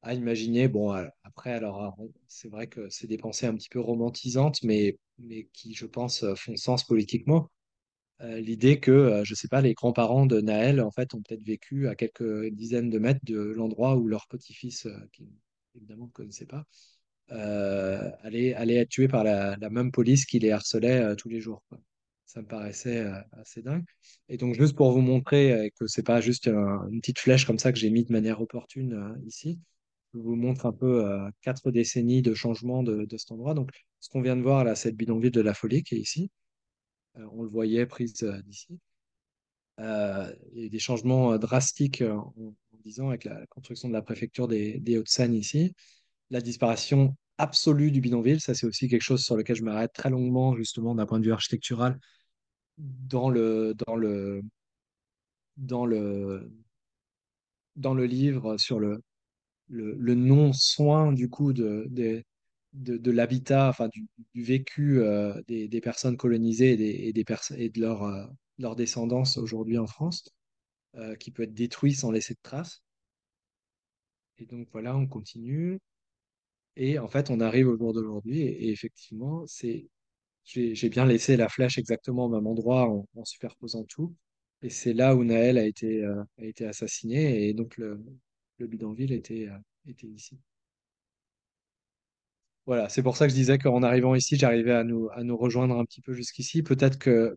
à imaginer, bon, euh, après, alors euh, c'est vrai que c'est des pensées un petit peu romantisantes, mais, mais qui, je pense, font sens politiquement. Euh, l'idée que, euh, je sais pas, les grands-parents de Naël, en fait, ont peut-être vécu à quelques dizaines de mètres de l'endroit où leur petit-fils, euh, qui évidemment ne connaissait pas, euh, allait, allait être tué par la, même police qui les harcelait tous les jours. Ça me paraissait assez dingue. Et donc, juste pour vous montrer que c'est pas juste un- une petite flèche comme ça que j'ai mis de manière opportune ici, je vous montre un peu quatre décennies de changement de, de cet endroit. Donc, ce qu'on vient de voir là, c'est le bidonville de la Folie qui est ici. Euh, on le voyait prise euh, d'ici. Euh, des changements drastiques en, en 10 ans avec la construction de la préfecture des, des Hauts-de-Seine ici. La disparition absolue du bidonville, ça c'est aussi quelque chose sur lequel je m'arrête très longuement, justement d'un point de vue architectural, dans le, dans le, dans le, dans le livre sur le, le, le non-soin du coup de, de, de, l'habitat, enfin du, vécu euh, des, personnes colonisées et, des, et, et de leur, euh, descendance aujourd'hui en France, euh, qui peut être détruit sans laisser de traces. Et donc voilà, on continue. Et en fait, on arrive au jour d'aujourd'hui et, effectivement, c'est j'ai bien laissé la flèche exactement au même endroit en, superposant tout. Et c'est là où Naël a été, euh, a été assassiné et donc le, le bidonville était, euh, était ici. Voilà, c'est pour ça que je disais qu'en arrivant ici, j'arrivais à nous, à nous rejoindre un petit peu jusqu'ici. Peut-être que,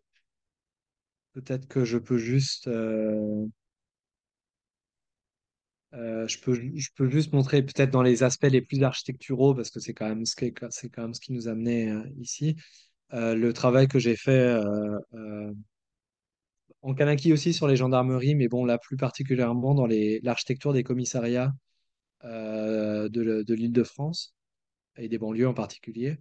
je peux juste, euh, euh, je peux, montrer peut-être dans les aspects les plus architecturaux, parce que c'est quand même ce qui, quand qui nous a amené euh, ici, euh, le travail que j'ai fait en Kanaki aussi sur les gendarmeries, mais bon, là plus particulièrement dans l'architecture des commissariats de, de l'Île-de-France et des banlieues en particulier,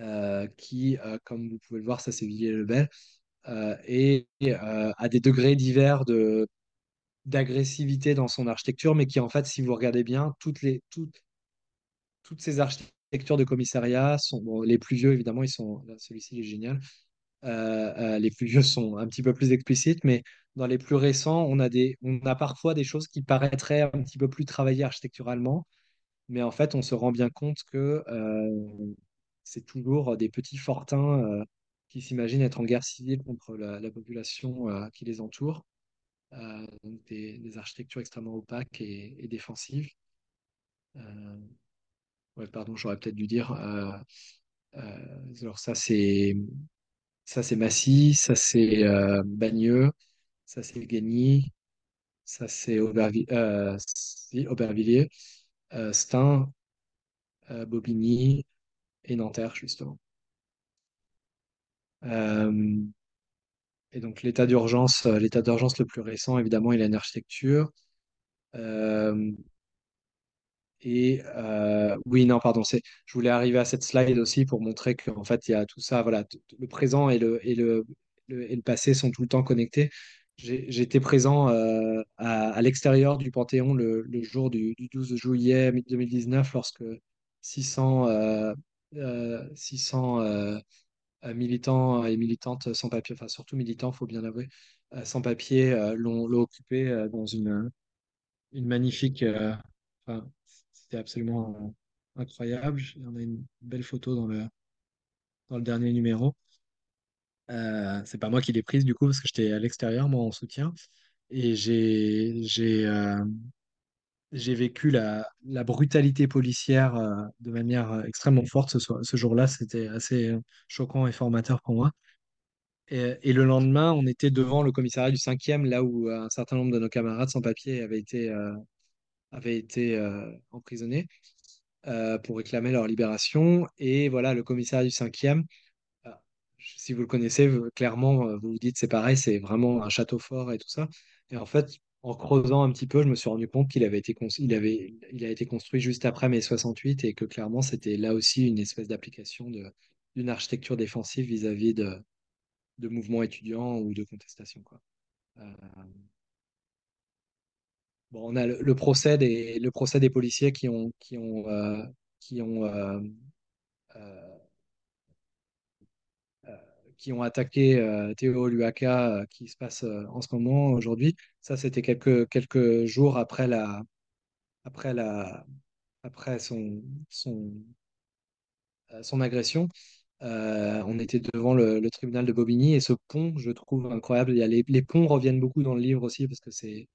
euh, qui, euh, comme vous pouvez le voir, ça c'est Villiers-le-Bel, et euh, à des degrés divers de d'agressivité dans son architecture, mais qui en fait, si vous regardez bien, toutes les toutes, toutes ces architectures de commissariat sont les plus vieux évidemment, ils sont celui-ci est génial. Les plus vieux sont un petit peu plus explicites, mais dans les plus récents, on a des on a parfois des choses qui paraîtraient un petit peu plus travaillées architecturalement, mais en fait, on se rend bien compte que euh, c'est toujours des petits fortins euh, qui s'imaginent être en guerre civile contre la, la population euh, qui les entoure. Donc des, architectures extrêmement opaques et, défensives. Ouais, pardon, j'aurais peut-être dû dire. alors ça c'est ça c'est Massy, ça c'est Bagneux, ça c'est Guigny, ça c'est Aubervilliers, Stein, euh, Bobigny et Nanterre justement. Euh, et donc l'état d'urgence, euh, l'état d'urgence le plus récent évidemment, il a une architecture. Euh, Et euh, oui, non, pardon, je voulais arriver à cette slide aussi pour montrer qu'en fait, il y a tout ça, voilà, le présent et le- et le passé sont tout le temps connectés. J'étais présent euh, à, l'extérieur du Panthéon le, jour du, du 12 juillet 2019 lorsque 600, euh, euh, 600 militants et militantes sans papier, enfin surtout militants, faut bien l'avouer, euh, sans papier, l'ont occupé dans une, magnifique. enfin, c'était absolument incroyable. On a une belle photo dans le dernier numéro. Euh, c'est pas moi qui l'ai prise du coup parce que j'étais à l'extérieur, moi en soutien. Et j'ai j'ai euh, j'ai vécu la, la brutalité policière euh, de manière extrêmement forte ce, ce jour-là. C'était assez choquant et formateur pour moi. Et, le lendemain, on était devant le commissariat du 5e, là où un certain nombre de nos camarades sans papier avaient été, avaient été emprisonnés. pour réclamer leur libération. Et voilà, le commissariat du 5e, euh, si vous le connaissez, clairement, euh, vous vous dites c'est pareil, c'est vraiment un château fort et tout ça. Et en fait, en creusant un petit peu, je me suis rendu compte qu'il avait été, construit juste après mai 68 et que clairement, c'était là aussi une espèce d'application d'une architecture défensive vis-à-vis de, mouvements étudiants ou de contestation, quoi. Euh, bon, on a le, procès des, policiers qui ont, qui ont, euh, qui ont qui ont attaqué euh, Théo Luaka, euh, qui se passe euh, en ce moment, aujourd'hui. Ça, c'était quelques, quelques jours après, la, après, la, après son, son, euh, son agression. On était devant le, tribunal de Bobigny et ce pont, je trouve incroyable. Il y a les, les ponts reviennent beaucoup dans le livre aussi parce que c'est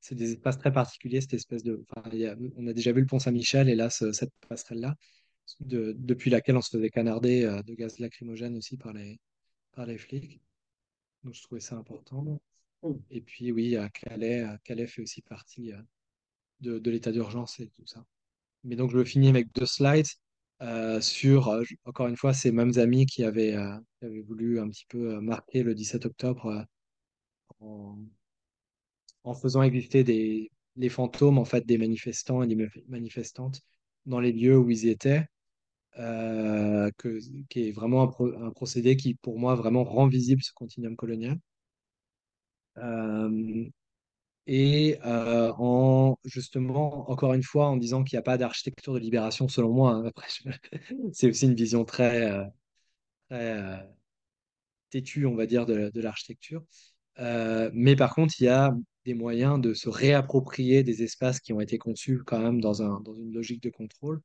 c'est des espaces très particuliers, cette espèce de. on a déjà vu le pont Saint-Michel et là, ce- cette passerelle-là, de- depuis laquelle on se faisait canarder de gaz lacrymogène aussi par les, par les flics. Donc, je trouvais ça important. Et puis, oui, à Calais, à Calais fait aussi partie euh, de, de l'état d'urgence et tout ça. Mais donc, je finis avec deux slides euh, sur, euh, encore une fois, ces mêmes amis qui avaient, euh, qui avaient voulu un petit peu euh, marquer le 17 octobre euh, en, faisant exister des, les fantômes en fait, des manifestants et des manifestantes dans les lieux où ils étaient, euh, qui est vraiment un, procédé qui, pour moi, vraiment rend visible ce continuum colonial. Euh, et euh, en justement, encore une fois, en disant qu'il n'y a pas d'architecture de libération, selon moi, hein, après, c'est aussi une vision très, très têtue, on va dire, de, de l'architecture. mais par contre, il y a des moyens de se réapproprier des espaces qui ont été conçus quand même dans, un, dans une logique de contrôle.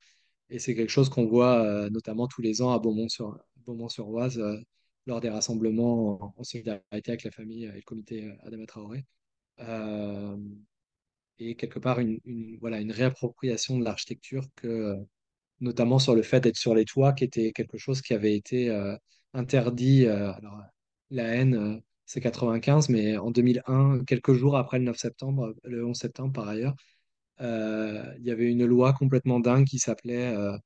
Et c'est quelque chose qu'on voit euh, notamment tous les ans à Beaumont-sur Beaumont oise euh, lors des rassemblements en, solidarité avec la famille et le comité euh, Adama Traoré. et quelque part, une, voilà, une réappropriation de l'architecture, que, notamment sur le fait d'être sur les toits, qui était quelque chose qui avait été interdit. alors, la haine c'est 95, mais en 2001, quelques jours après le 9 septembre, le 11 septembre par ailleurs, il y avait une loi complètement dingue qui s'appelait. Euh,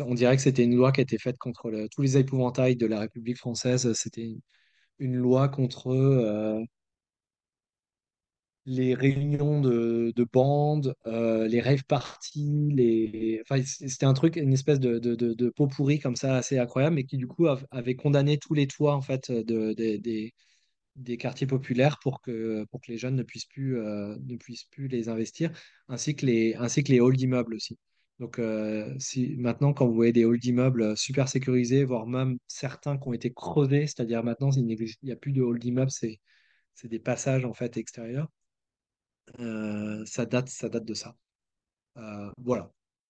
on dirait que c'était une loi qui a été faite contre tous les épouvantails de la République française. C'était une, loi contre euh, les réunions de, de bandes, les rave parties. Enfin, c'était un truc, une espèce de, de, de, pot pourri comme ça, assez incroyable, mais qui du coup avait condamné tous les toits en fait de, des, des quartiers populaires pour que, pour que les jeunes ne puissent plus, euh, ne puissent plus les investir, ainsi que les, ainsi que les halls d'immeubles aussi. Donc euh, si, maintenant, quand vous voyez des halls d'immeubles super sécurisés, voire même certains qui ont été creusés, c'est-à-dire maintenant, il n'y a plus de halls d'immeubles, c'est, c'est des passages en fait extérieurs, euh, ça, date, ça date de ça. voilà.